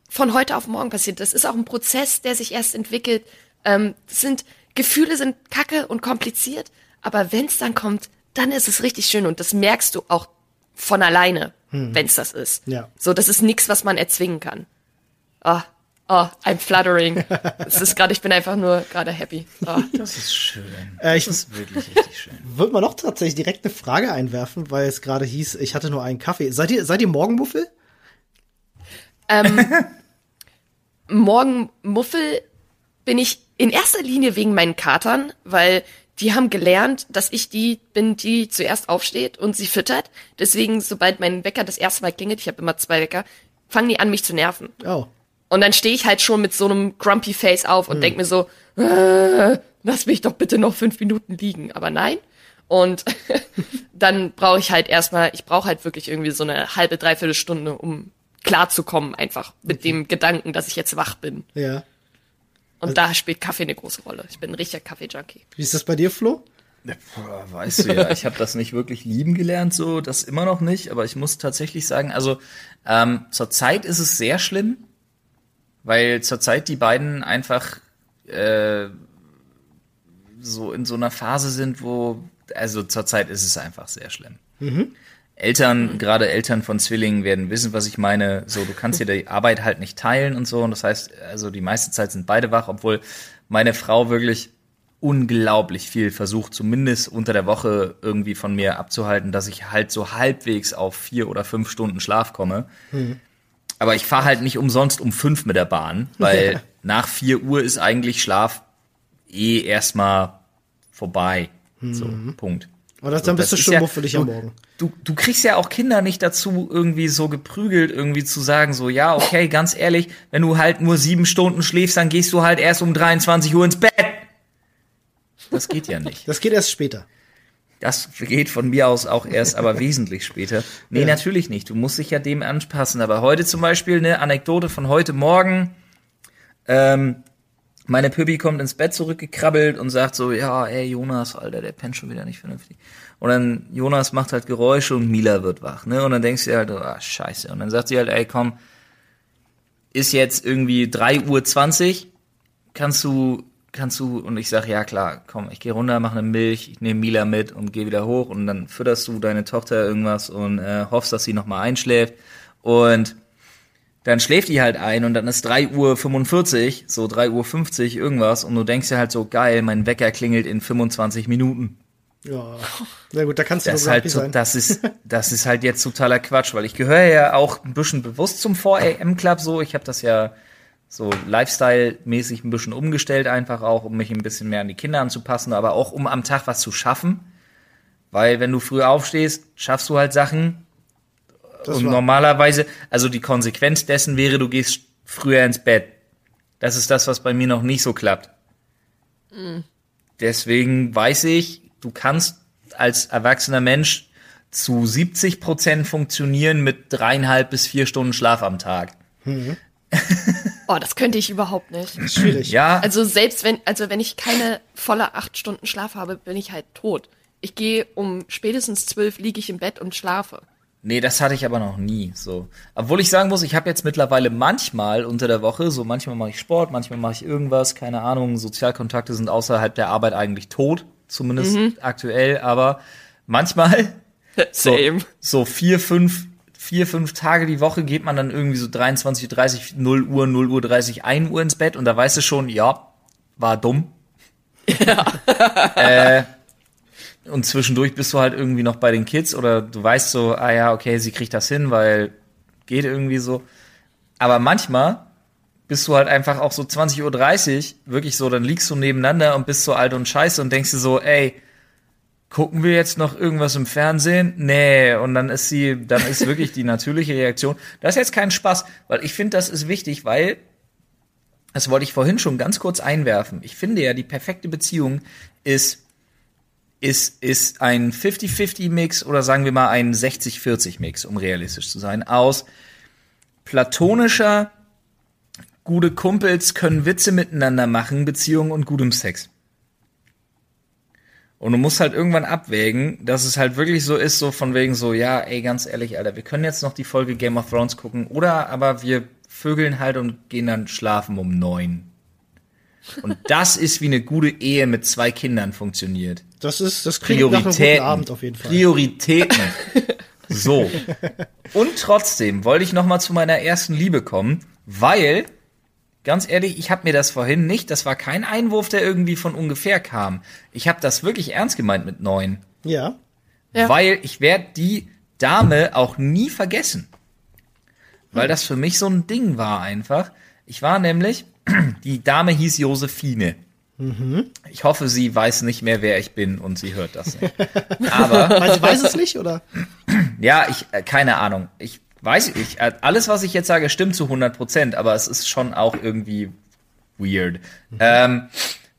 von heute auf morgen passieren. Das ist auch ein Prozess, der sich erst entwickelt. Ähm, sind Gefühle sind kacke und kompliziert, aber wenn es dann kommt, dann ist es richtig schön und das merkst du auch von alleine, wenn's das ist. Ja. So, das ist nichts, was man erzwingen kann. Oh, oh, I'm fluttering. Es ist gerade, ich bin einfach nur gerade happy. Oh. Das ist schön. Äh, ich- das ist wirklich richtig schön. [LAUGHS] Würde man noch tatsächlich direkt eine Frage einwerfen, weil es gerade hieß, ich hatte nur einen Kaffee. Seid ihr, seid ihr Morgenmuffel? [LAUGHS] Morgen Muffel bin ich in erster Linie wegen meinen Katern, weil die haben gelernt, dass ich die bin, die zuerst aufsteht und sie füttert. Deswegen, sobald mein Wecker das erste Mal klingelt, ich habe immer zwei Wecker, fangen die an, mich zu nerven. Oh. Und dann stehe ich halt schon mit so einem grumpy Face auf und denk mir so, äh, lass mich doch bitte noch fünf Minuten liegen. Aber nein. Und [LAUGHS] dann brauche ich halt erstmal, ich brauche halt wirklich irgendwie so eine halbe, dreiviertel Stunde, um klarzukommen, einfach mit dem Gedanken, dass ich jetzt wach bin. Ja. Und da spielt Kaffee eine große Rolle. Ich bin ein richtiger Kaffee-Junkie. Wie ist das bei dir, Flo? Boah, weißt du ja, ich habe das nicht wirklich lieben gelernt, so das immer noch nicht, aber ich muss tatsächlich sagen, also ähm, zurzeit ist es sehr schlimm, weil zurzeit die beiden einfach äh, so in so einer Phase sind, wo, also zurzeit ist es einfach sehr schlimm. Eltern, gerade Eltern von Zwillingen werden wissen, was ich meine. So, du kannst dir die Arbeit halt nicht teilen und so. Und das heißt, also die meiste Zeit sind beide wach, obwohl meine Frau wirklich unglaublich viel versucht, zumindest unter der Woche irgendwie von mir abzuhalten, dass ich halt so halbwegs auf vier oder fünf Stunden Schlaf komme. Aber ich fahre halt nicht umsonst um fünf mit der Bahn, weil nach vier Uhr ist eigentlich Schlaf eh erstmal vorbei. So, Punkt. Und das, So, dann bist das du schon ja- muffelig am Morgen. Du, du kriegst ja auch Kinder nicht dazu, irgendwie so geprügelt, irgendwie zu sagen, so, ja, okay, ganz ehrlich, wenn du halt nur sieben Stunden schläfst, dann gehst du halt erst um 23 Uhr ins Bett. Das geht ja nicht. Das geht erst später. Das geht von mir aus auch erst, aber [LAUGHS] wesentlich später. Nee, Ja. natürlich nicht. Du musst dich ja dem anpassen. Aber heute zum Beispiel eine Anekdote von heute Morgen. Ähm, meine Püppi kommt ins Bett zurückgekrabbelt und sagt so, ja, ey, Jonas, Alter, der pennt schon wieder nicht vernünftig. Und dann Jonas macht halt Geräusche und Mila wird wach, ne? Und dann denkst du dir halt, ah, scheiße. Und dann sagt sie halt, ey, komm, ist jetzt irgendwie 3.20 Uhr, kannst du, kannst du, und ich sag, ja klar, komm, ich gehe runter, mache eine Milch, ich nehme Mila mit und gehe wieder hoch und dann fütterst du deine Tochter irgendwas und äh, hoffst, dass sie nochmal einschläft. Und dann schläft die halt ein und dann ist 3.45 Uhr, so 3.50 Uhr irgendwas und du denkst dir halt so, geil, mein Wecker klingelt in 25 Minuten. Ja. Na gut, da kannst du Das halt so, sein. das ist, [LAUGHS] das ist halt jetzt totaler Quatsch, weil ich gehöre ja auch ein bisschen bewusst zum 4am Club so. Ich habe das ja so Lifestyle-mäßig ein bisschen umgestellt einfach auch, um mich ein bisschen mehr an die Kinder anzupassen, aber auch um am Tag was zu schaffen. Weil wenn du früh aufstehst, schaffst du halt Sachen, Das und normalerweise, also die Konsequenz dessen wäre, du gehst früher ins Bett. Das ist das, was bei mir noch nicht so klappt. Deswegen weiß ich, du kannst als erwachsener Mensch zu 70 Prozent funktionieren mit dreieinhalb bis vier Stunden Schlaf am Tag. [LAUGHS] Oh, das könnte ich überhaupt nicht. Schwierig. Ja, Also selbst wenn, also wenn ich keine volle acht Stunden Schlaf habe, bin ich halt tot. Ich gehe um spätestens zwölf liege ich im Bett und schlafe. Nee, das hatte ich aber noch nie so. Obwohl ich sagen muss, ich habe jetzt mittlerweile manchmal unter der Woche, so manchmal mache ich Sport, manchmal mache ich irgendwas, keine Ahnung, Sozialkontakte sind außerhalb der Arbeit eigentlich tot, zumindest aktuell, aber manchmal [LAUGHS] so, Same. so vier, fünf, vier, fünf Tage die Woche geht man dann irgendwie so 23, 30, 0 Uhr, 0 Uhr 30, 1 Uhr ins Bett und da weißt du schon, ja, war dumm. [LAUGHS] äh, und zwischendurch bist du halt irgendwie noch bei den Kids oder du weißt so, ah ja, okay, sie kriegt das hin, weil geht irgendwie so. Aber manchmal bist du halt einfach auch so 20.30 Uhr, wirklich so, dann liegst du nebeneinander und bist so alt und scheiße und denkst dir so, ey, gucken wir jetzt noch irgendwas im Fernsehen? Nee, und dann ist sie, dann ist wirklich die natürliche Reaktion. Das ist jetzt kein Spaß, weil ich finde, das ist wichtig, weil, das wollte ich vorhin schon ganz kurz einwerfen. Ich finde ja, die perfekte Beziehung ist, ist, ist ein 50-50-Mix oder sagen wir mal ein 60-40-Mix, um realistisch zu sein, aus platonischer, gute Kumpels können Witze miteinander machen, Beziehung und gutem Sex. Und du musst halt irgendwann abwägen, dass es halt wirklich so ist, so von wegen so, ja, ey, ganz ehrlich, Alter, wir können jetzt noch die Folge Game of Thrones gucken, oder aber wir vögeln halt und gehen dann schlafen um neun. Und [LAUGHS] das ist, wie eine gute Ehe mit zwei Kindern funktioniert. Das ist, das klingt nach Prioritäten. Abend auf jeden Fall. Prioritäten. [LAUGHS] So. Und trotzdem wollte ich noch mal zu meiner ersten Liebe kommen, weil ganz ehrlich, ich habe mir das vorhin nicht, das war kein Einwurf, der irgendwie von ungefähr kam. Ich habe das wirklich ernst gemeint mit neun, Ja. Ja. weil ich werde die Dame auch nie vergessen. Weil das für mich so ein Ding war einfach. Ich war nämlich, [CLEARS THROAT] die Dame hieß Josephine. Ich hoffe, sie weiß nicht mehr, wer ich bin und sie hört das nicht. [LAUGHS] Aber Weil sie weiß es nicht, oder? [CLEARS THROAT] ja, ich, äh, keine Ahnung. Ich weiß, ich, äh, alles, was ich jetzt sage, stimmt zu 100 Prozent, aber es ist schon auch irgendwie weird. Ähm,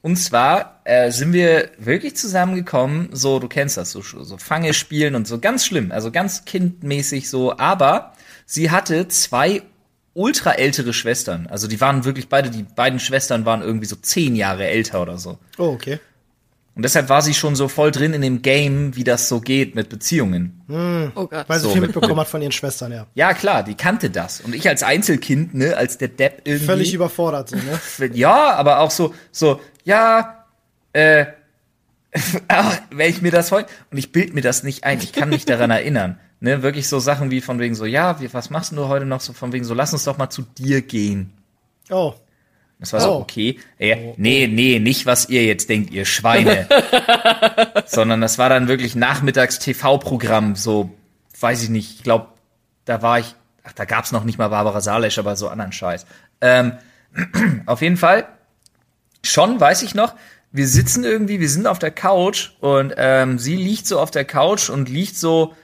und zwar äh, sind wir wirklich zusammengekommen, so, du kennst das, so, so Fange spielen und so, ganz schlimm, also ganz kindmäßig so, aber sie hatte zwei ultra ältere Schwestern. Also die waren wirklich beide, die beiden Schwestern waren irgendwie so zehn Jahre älter oder so. Oh, okay. Und deshalb war sie schon so voll drin in dem Game, wie das so geht mit Beziehungen. Oh Gott. Weil sie So, viel mit- mitbekommen hat von ihren Schwestern, ja. Ja, klar, die kannte das. Und ich als Einzelkind, ne, als der Depp irgendwie. Völlig überfordert, so, ne? [LAUGHS] Ja, aber auch so, so, ja, äh, [LAUGHS] ah, wenn ich mir das heute, und ich bild mir das nicht ein, ich kann mich daran erinnern, ne, wirklich so Sachen wie von wegen so, ja, wie, was machst du heute noch so von wegen so, lass uns doch mal zu dir gehen. Oh. Das war so, Oh. okay, äh, nee, nee, nicht was ihr jetzt denkt, ihr Schweine. [LAUGHS] Sondern das war dann wirklich nachmittags TV-Programm, so, weiß ich nicht, ich glaube, da war ich, ach, da gab's noch nicht mal Barbara Salesch, aber so anderen Scheiß. Ähm, [CLEARS THROAT] auf jeden Fall, schon weiß ich noch, wir sitzen irgendwie, wir sind auf der Couch und ähm, sie liegt so auf der Couch und liegt so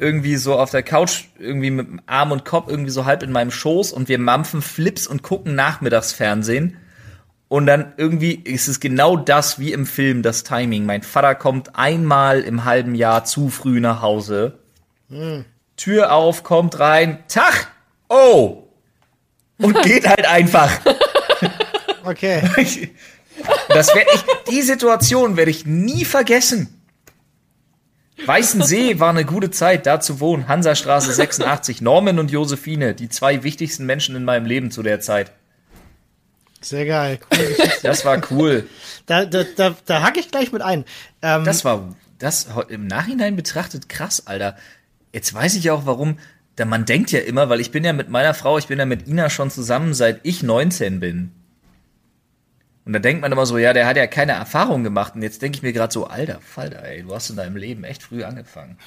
irgendwie so auf der Couch irgendwie mit Arm und Kopf irgendwie so halb in meinem Schoß und wir mampfen Flips und gucken Nachmittagsfernsehen. Und dann irgendwie ist es genau das wie im Film, das Timing. Mein Vater kommt einmal im halben Jahr zu früh nach Hause. Tür auf, kommt rein, Tag! Oh! Und [LAUGHS] geht halt einfach. Okay. [LAUGHS] Das werde ich, die Situation werde ich nie vergessen. Weißensee war eine gute Zeit, da zu wohnen. Hansastraße 86, Norman und Josephine, die zwei wichtigsten Menschen in meinem Leben zu der Zeit. Sehr geil. Geschichte. Das war cool. Da, da, da, da hacke ich gleich mit ein. Ähm, Das war, das im Nachhinein betrachtet krass, Alter. Jetzt weiß ich auch, warum. Da man denkt ja immer, weil ich bin ja mit meiner Frau, ich bin ja mit Ina schon zusammen, seit ich 19 bin. Und da denkt man immer so, ja, der hat ja keine Erfahrung gemacht. Und jetzt denke ich mir gerade so, alter Falter, ey, du hast in deinem Leben echt früh angefangen.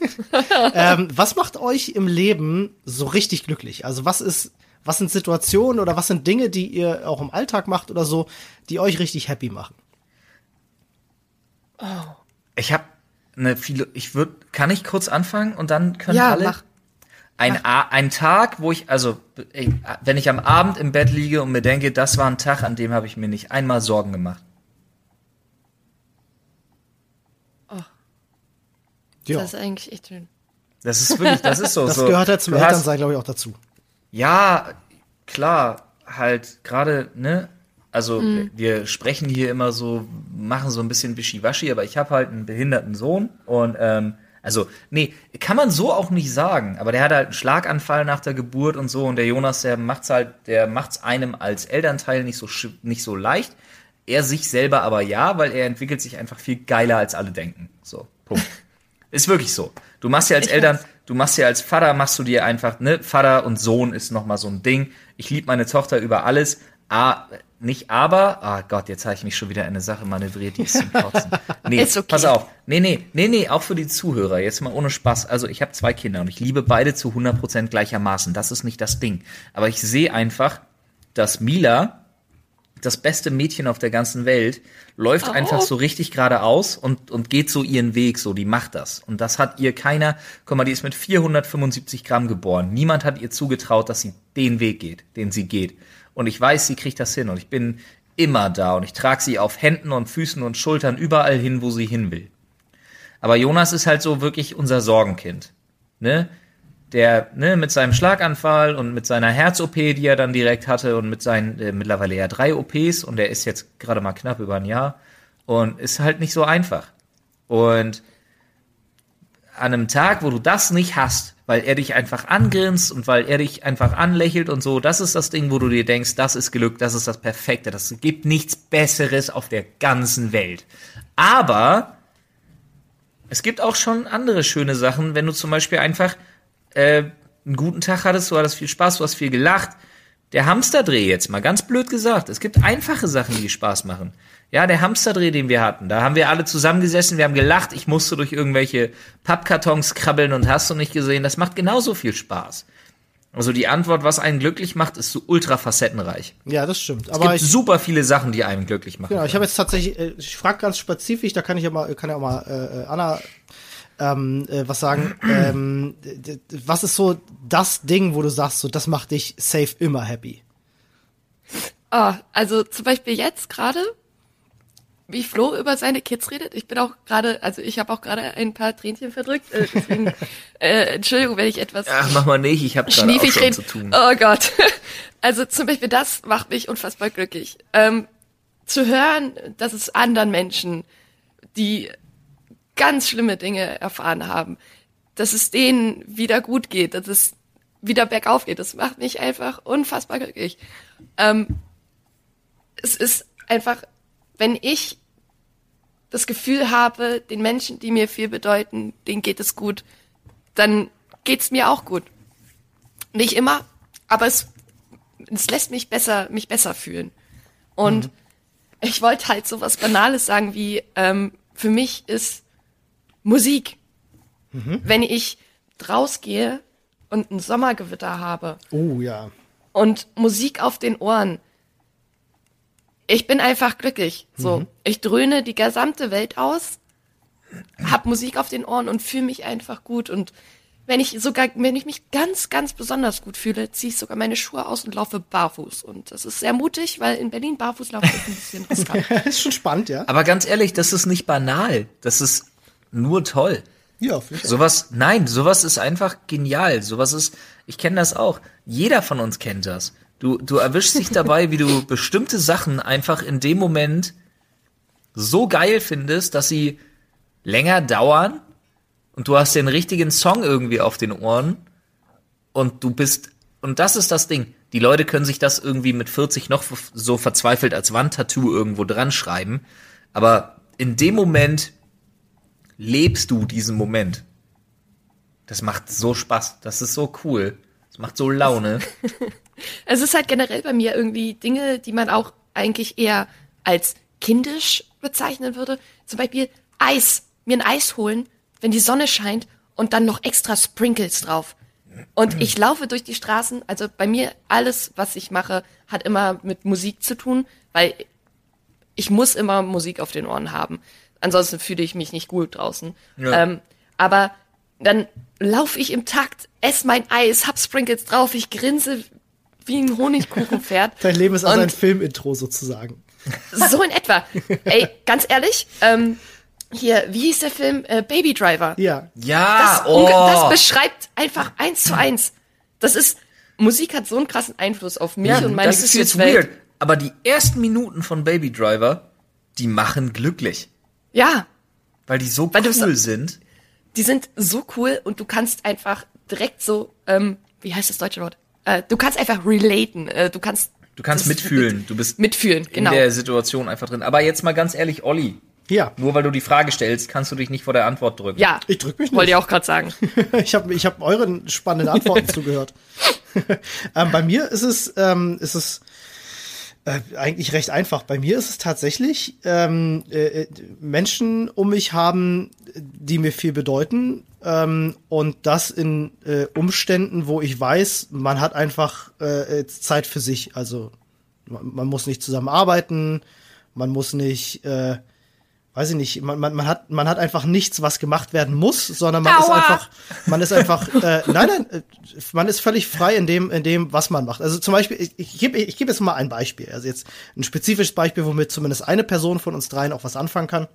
[LAUGHS] ähm, was macht euch im Leben so richtig glücklich? Also was ist, was sind Situationen oder was sind Dinge, die ihr auch im Alltag macht oder so, die euch richtig happy machen? Ich habe eine viele, ich würde, kann ich kurz anfangen und dann können Ja, alle. mach. Ein, A- ein Tag, wo ich, also, wenn ich am Abend im Bett liege und mir denke, das war ein Tag, an dem habe ich mir nicht einmal Sorgen gemacht. Ja. Das ist eigentlich echt schön. Das ist wirklich, das ist so. [LAUGHS] Das so. gehört halt zum Du Elternsein, glaube ich, auch dazu. Ja, klar, halt gerade, ne? Also wir sprechen hier immer so, machen so ein bisschen wischiwaschi, aber ich habe halt einen behinderten Sohn und ähm, also nee, kann man so auch nicht sagen, aber der hat halt einen Schlaganfall nach der Geburt und so und der Jonas, der macht's halt, der macht's einem als Elternteil nicht so sch- nicht so leicht. Er sich selber aber ja, weil er entwickelt sich einfach viel geiler als alle denken. So, Punkt. [LAUGHS] Ist wirklich so. Du machst ja als Ich Eltern, weiß. du machst ja als Vater, machst du dir einfach, ne, Vater und Sohn ist nochmal so ein Ding. Ich liebe meine Tochter über alles. Ah, nicht aber, ah Gott, jetzt habe ich mich schon wieder in eine Sache manövriert, die ist zum Kotzen. [LAUGHS] Nee, okay. pass auf. Nee, nee, nee, nee, auch für die Zuhörer, jetzt mal ohne Spaß. Also ich habe zwei Kinder und ich liebe beide zu 100% gleichermaßen. Das ist nicht das Ding. Aber ich sehe einfach, dass Mila, das beste Mädchen auf der ganzen Welt, läuft Oh. einfach so richtig geradeaus und, und geht so ihren Weg, so, die macht das. Und das hat ihr keiner, guck mal, die ist mit 475 Gramm geboren. Niemand hat ihr zugetraut, dass sie den Weg geht, den sie geht. Und ich weiß, sie kriegt das hin und ich bin immer da und ich trage sie auf Händen und Füßen und Schultern überall hin, wo sie hin will. Aber Jonas ist halt so wirklich unser Sorgenkind. Ne? Der, ne, mit seinem Schlaganfall und mit seiner Herz-OP, die er dann direkt hatte und mit seinen äh, mittlerweile ja drei OPs und er ist jetzt gerade mal knapp über ein Jahr und ist halt nicht so einfach. Und an einem Tag, wo du das nicht hast, weil er dich einfach angrinst und weil er dich einfach anlächelt und so, das ist das Ding, wo du dir denkst, das ist Glück, das ist das Perfekte, das gibt nichts Besseres auf der ganzen Welt. Aber Es gibt auch schon andere schöne Sachen, wenn du zum Beispiel einfach äh, einen guten Tag hattest, du hattest viel Spaß, du hast viel gelacht. Der Hamsterdreh jetzt mal ganz blöd gesagt. Es gibt einfache Sachen, die Spaß machen. Ja, der Hamsterdreh, den wir hatten, da haben wir alle zusammengesessen, wir haben gelacht, ich musste durch irgendwelche Pappkartons krabbeln und hast du nicht gesehen, das macht genauso viel Spaß. Also die Antwort, was einen glücklich macht, ist so ultra facettenreich. Ja, das stimmt. Es Aber gibt ich, super viele Sachen, die einen glücklich machen. genau, ich habe jetzt tatsächlich, äh, ich frage ganz spezifisch, da kann ich ja mal, kann ja auch mal äh, äh, Anna ähm, äh, was sagen. ähm, was ist so das Ding, wo du sagst, so das macht dich safe immer happy? Ah, also zum Beispiel jetzt gerade, wie Flo über seine Kids redet. Ich bin auch gerade, also ich habe auch gerade ein paar Tränchen verdrückt. Äh, deswegen, [LAUGHS] äh, Entschuldigung, wenn ich etwas Ach, mach mal nicht, ich habe gerade auch schon zu tun. Oh Gott. [LAUGHS] Also zum Beispiel das macht mich unfassbar glücklich. Ähm, zu hören, dass es anderen Menschen, die ganz schlimme Dinge erfahren haben, dass es denen wieder gut geht, dass es wieder bergauf geht, das macht mich einfach unfassbar glücklich. Ähm, es ist einfach, wenn ich das Gefühl habe, den Menschen, die mir viel bedeuten, denen geht es gut, dann geht's mir auch gut. Nicht immer, aber es, es lässt mich besser, mich besser fühlen. Und ich wollte halt so was Banales sagen wie, ähm, für mich ist Musik. Wenn ich rausgehe und ein Sommergewitter habe Oh ja. und Musik auf den Ohren. Ich bin einfach glücklich. So, ich dröhne die gesamte Welt aus, hab Musik auf den Ohren und fühle mich einfach gut. Und wenn ich sogar, wenn ich mich ganz, ganz besonders gut fühle, ziehe ich sogar meine Schuhe aus und laufe barfuß. Und das ist sehr mutig, weil in Berlin barfuß laufen ist ein bisschen [LAUGHS] riskant. ist schon spannend, ja. Aber ganz ehrlich, das ist nicht banal. Das ist nur toll. Ja, auch. Sowas, nein, sowas ist einfach genial. Sowas ist, ich kenne das auch. Jeder von uns kennt das. Du, du erwischst dich [LAUGHS] dabei, wie du bestimmte Sachen einfach in dem Moment so geil findest, dass sie länger dauern und du hast den richtigen Song irgendwie auf den Ohren und du bist, und das ist das Ding. Die Leute können sich das irgendwie mit 40 noch so verzweifelt als Wandtattoo irgendwo dran schreiben, aber in dem Moment lebst du diesen Moment. Das macht so Spaß. Das ist so cool. Das macht so Laune. [LAUGHS] Es ist halt generell bei mir irgendwie Dinge, die man auch eigentlich eher als kindisch bezeichnen würde. Zum Beispiel Eis. Mir ein Eis holen, wenn die Sonne scheint und dann noch extra Sprinkles drauf. Und ich laufe durch die Straßen, also bei mir alles, was ich mache, hat immer mit Musik zu tun, weil ich muss immer Musik auf den Ohren haben. Ansonsten fühle ich mich nicht gut draußen. Ja. Ähm, aber dann laufe ich im Takt, esse mein Eis, hab Sprinkles drauf, ich grinse wie ein Honigkuchenpferd. [LAUGHS] Dein Leben ist also ein Filmintro sozusagen. so in etwa. Ey, ganz ehrlich, ähm, hier, wie hieß der Film? Äh, Baby Driver. Ja. Ja, Das, oh. das beschreibt einfach eins zu eins. Das ist, Musik hat so einen krassen Einfluss auf mich ja, und meine das ist jetzt weird. Aber die ersten Minuten von Baby Driver, die machen glücklich. Ja, Weil die so Weil cool sind. die sind so cool und du kannst einfach direkt so, ähm, wie heißt das deutsche Wort? Äh, du kannst einfach relaten. Äh, du kannst. Du kannst mitfühlen. Du bist Mitfühlen, genau. in der Situation einfach drin. Aber jetzt mal ganz ehrlich, Olli. Ja. Nur weil du die Frage stellst, kannst du dich nicht vor der Antwort drücken. Ja. Ich drück mich nicht. Wollte ich auch gerade sagen. [LAUGHS] ich habe ich hab euren spannenden Antworten [LAUGHS] zugehört. [LAUGHS] ähm, bei mir ist es, ähm, ist es äh, eigentlich recht einfach. Bei mir ist es tatsächlich ähm, äh, äh, Menschen um mich haben, die mir viel bedeuten. Ähm, und das in äh, Umständen, wo ich weiß, man hat einfach äh, Zeit für sich. Also man, man muss nicht zusammen arbeiten, man muss nicht äh, weiß ich nicht, man, man, man hat man hat einfach nichts, was gemacht werden muss, sondern man ist Aua! einfach, man ist einfach, äh, nein, nein, äh, man ist völlig frei in dem, in dem, was man macht. Also zum Beispiel, ich, ich gebe ich gebe jetzt mal ein Beispiel, also jetzt ein spezifisches Beispiel, womit zumindest eine Person von uns dreien auch was anfangen kann.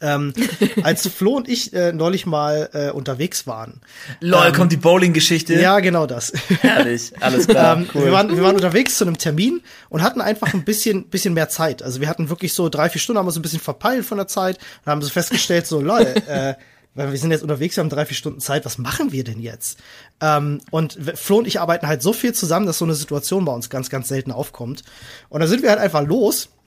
Ähm, [LAUGHS] als Flo und ich äh, neulich mal äh, unterwegs waren. Lol, kommt die Bowling-Geschichte. Ja, genau das. Herrlich, alles klar. [LAUGHS] Ähm, wir, waren, wir waren unterwegs zu einem Termin und hatten einfach ein bisschen, bisschen mehr Zeit. Also wir hatten wirklich so drei, vier Stunden, haben uns ein bisschen verpeilt von der Zeit und haben so festgestellt, so, lol, äh, weil wir sind jetzt unterwegs, wir haben drei, vier Stunden Zeit, was machen wir denn jetzt? Ähm, und Flo und ich arbeiten halt so viel zusammen, dass so eine Situation bei uns ganz, ganz selten aufkommt. Und dann sind wir halt einfach los wir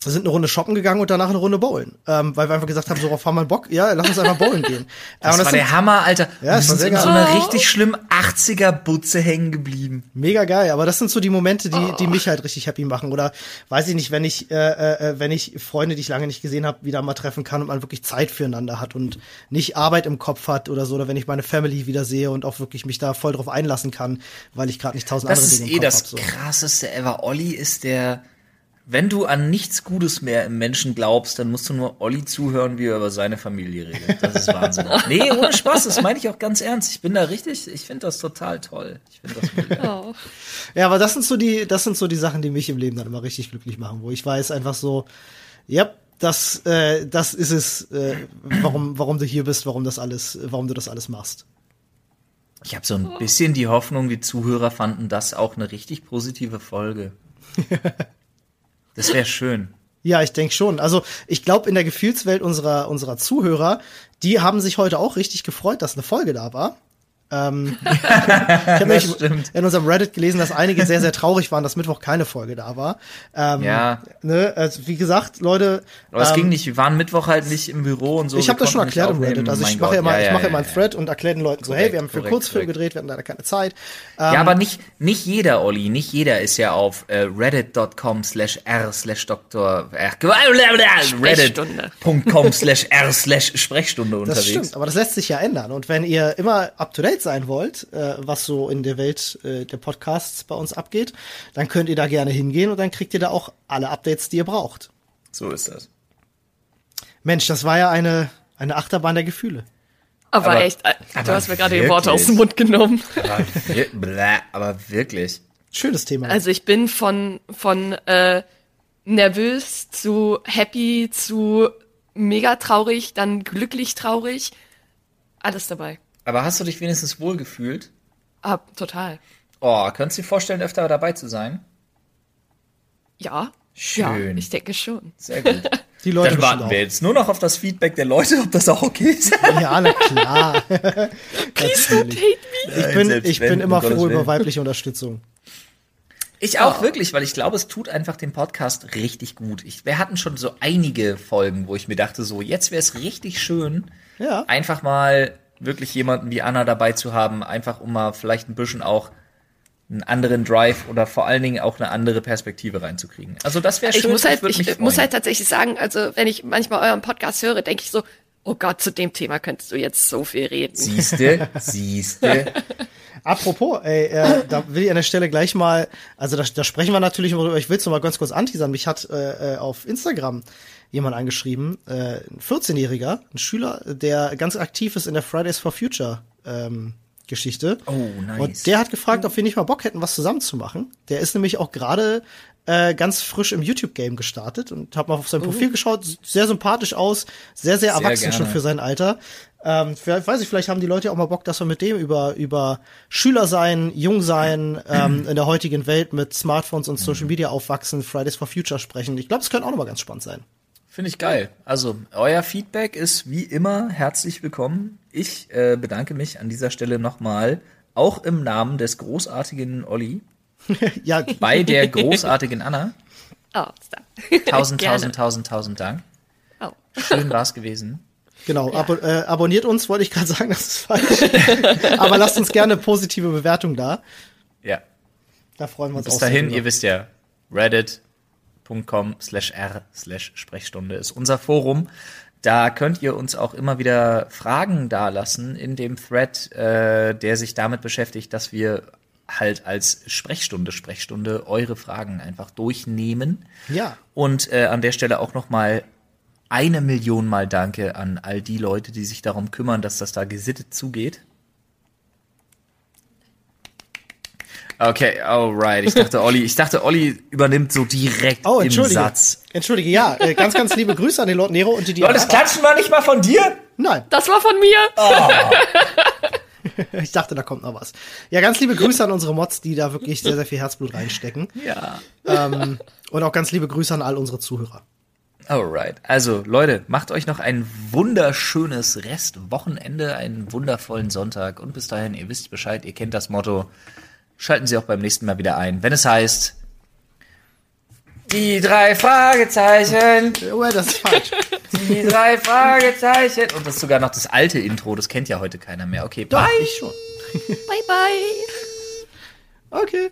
sind eine Runde shoppen gegangen und danach eine Runde bowlen. Ähm, weil wir einfach gesagt haben, so, worauf haben wir Bock? Ja, lass uns einfach bowlen gehen. [LAUGHS] Das, Äh, und war sind der Hammer, Alter. Ja, wir das war sind in so einer richtig schlimmen 80er-Butze hängen geblieben. Mega geil, aber das sind so die Momente, die, die mich halt richtig happy machen. Oder weiß ich nicht, wenn ich, äh, äh, wenn ich Freunde, die ich lange nicht gesehen habe, wieder mal treffen kann und man wirklich Zeit füreinander hat und nicht Arbeit im Kopf hat oder so, oder wenn ich meine Family wieder sehe und auch wirklich mich da voll drauf einlassen kann, weil ich gerade nicht tausend Das andere ist Dinge eh im Kopf das hab. So. krasseste ever. Olli ist der, wenn du an nichts Gutes mehr im Menschen glaubst, dann musst du nur Olli zuhören, wie er über seine Familie redet. Das ist Wahnsinn. [LAUGHS] nee, ohne Spaß, das meine ich auch ganz ernst. Ich bin da richtig, ich finde das total toll. Ich finde das mega. Oh. Ja, aber das sind so die, das sind so die Sachen, die mich im Leben dann immer richtig glücklich machen, wo ich weiß einfach so, ja, das, äh, das ist es, äh, warum, warum du hier bist, warum das alles, warum du das alles machst. Ich habe so ein bisschen die Hoffnung, die Zuhörer fanden das auch eine richtig positive Folge. [LAUGHS] Das wäre schön. Ja, ich denke schon. Also ich glaube, in der Gefühlswelt unserer, unserer Zuhörer, die haben sich heute auch richtig gefreut, dass eine Folge da war. Ähm, [LAUGHS] ich habe nämlich stimmt. in unserem Reddit gelesen, dass einige sehr, sehr traurig waren, dass Mittwoch keine Folge da war. Ähm, Ja. Ne, also wie gesagt, Leute. Aber es ähm, ging nicht, wir waren Mittwoch halt nicht im Büro und so. Ich habe das schon erklärt im. Reddit. Also ich mache ja mal, ich mache ja, ja mal einen ja. Thread und erkläre den Leuten so, hey, wir haben für korrekt, Kurzfilm korrekt. gedreht, wir hatten leider keine Zeit. Ja, aber nicht, nicht jeder, Olli, nicht jeder ist ja auf äh, reddit.com slash r slash doktor äh, reddit.com slash r slash Sprechstunde Das unterwegs. stimmt, aber das lässt sich ja ändern. Und wenn ihr immer up to date sein wollt, äh, was so in der Welt äh, der Podcasts bei uns abgeht, dann könnt ihr da gerne hingehen und dann kriegt ihr da auch alle Updates, die ihr braucht. So ist das. Mensch, das war ja eine, eine Achterbahn der Gefühle. Aber, Aber- echt, äh, du aber hast mir gerade die Worte aus dem Mund genommen. Aber, wir, bläh, aber wirklich. Schönes Thema. Also ich bin von, von äh, nervös zu happy zu mega traurig, dann glücklich traurig. Alles dabei. Aber hast du dich wenigstens wohlgefühlt? Ah, total. Oh, könntest du dir vorstellen, öfter dabei zu sein? Ja. Schön. Ja, ich denke schon. Sehr gut. [LAUGHS] die Leute Dann warten wir jetzt nur noch auf das Feedback der Leute, ob das auch okay ist. Ja, na klar. [LAUGHS] Please don't hate me. Ich bin, ich bin immer froh über Willen. weibliche Unterstützung. Ich auch wirklich, weil ich glaube, es tut einfach dem Podcast richtig gut. Ich, wir hatten schon so einige Folgen, wo ich mir dachte, so jetzt wäre es richtig schön, Ja. einfach mal wirklich jemanden wie Anna dabei zu haben, einfach um mal vielleicht ein bisschen auch einen anderen Drive oder vor allen Dingen auch eine andere Perspektive reinzukriegen. Also das wäre schön. Ich muss halt, ich muss halt tatsächlich sagen, also wenn ich manchmal euren Podcast höre, denke ich so, oh Gott, zu dem Thema könntest du jetzt so viel reden. Siehste, siehste. [LAUGHS] Apropos, ey, äh, da will ich an der Stelle gleich mal, also da, da sprechen wir natürlich drüber, ich will es noch mal ganz kurz anteasern. Mich hat äh, äh, auf Instagram jemand angeschrieben, äh, ein 14-Jähriger, ein Schüler, der ganz aktiv ist in der Fridays for Future ähm, Geschichte. Oh, nice. Und der hat gefragt, ob wir nicht mal Bock hätten, was zusammen zu machen. Der ist nämlich auch gerade äh, ganz frisch im YouTube-Game gestartet und hab mal auf sein Profil geschaut, sehr sympathisch aus, sehr, sehr, Sehr erwachsen schon gerne. für sein Alter. Ähm, vielleicht, weiß ich, vielleicht haben die Leute auch mal Bock, dass wir mit dem über, über Schüler sein, jung sein, ähm, [CLEARS THROAT] in der heutigen Welt mit Smartphones und Social Media aufwachsen, Fridays for Future sprechen. Ich glaube, es könnte auch nochmal ganz spannend sein. Finde ich geil. Also, euer Feedback ist wie immer herzlich willkommen. Ich äh, bedanke mich an dieser Stelle nochmal, auch im Namen des großartigen Olli, [LAUGHS] ja, bei der großartigen Anna. Oh. [LAUGHS] Tausend, Gerne. tausend, tausend, tausend Dank. Oh. Schön war's gewesen. genau. Abo äh, abonniert uns, wollte ich gerade sagen, das ist falsch. [LAUGHS] Aber lasst uns gerne positive Bewertung da. Ja. Da freuen wir uns Bis auch sehr dahin, ihr wisst ja, reddit.com slash r slash Sprechstunde ist unser Forum. Da könnt ihr uns auch immer wieder Fragen dalassen in dem Thread, äh, der sich damit beschäftigt, dass wir halt als Sprechstunde, Sprechstunde eure Fragen einfach durchnehmen. Ja. Und äh, an der Stelle auch noch mal eine Million Mal Danke an all die Leute, die sich darum kümmern, dass das da gesittet zugeht. Okay, alright. Ich dachte, Olli, ich dachte, Olli übernimmt so direkt Oh, im entschuldige. Satz. Entschuldige, ja. Äh, ganz, ganz liebe Grüße an den Lord Nero und die Leute, das Klatschen war nicht mal von dir? Nein, Das war von mir. [LAUGHS] ich dachte, da kommt noch was. Ja, ganz liebe Grüße an unsere Mods, die da wirklich sehr, sehr viel Herzblut reinstecken. Ja. Ähm, und auch ganz liebe Grüße an all unsere Zuhörer. Alright. Also, Leute, macht euch noch ein wunderschönes Restwochenende, einen wundervollen Sonntag und bis dahin, ihr wisst Bescheid, ihr kennt das Motto. Schalten Sie auch beim nächsten Mal wieder ein, wenn es heißt, Die drei Fragezeichen. Oh, das ist falsch. [LAUGHS] Die drei Fragezeichen. Und das ist sogar noch das alte Intro. Das kennt ja heute keiner mehr. Okay, Doch, bye. ich schon. Bye, bye. Okay.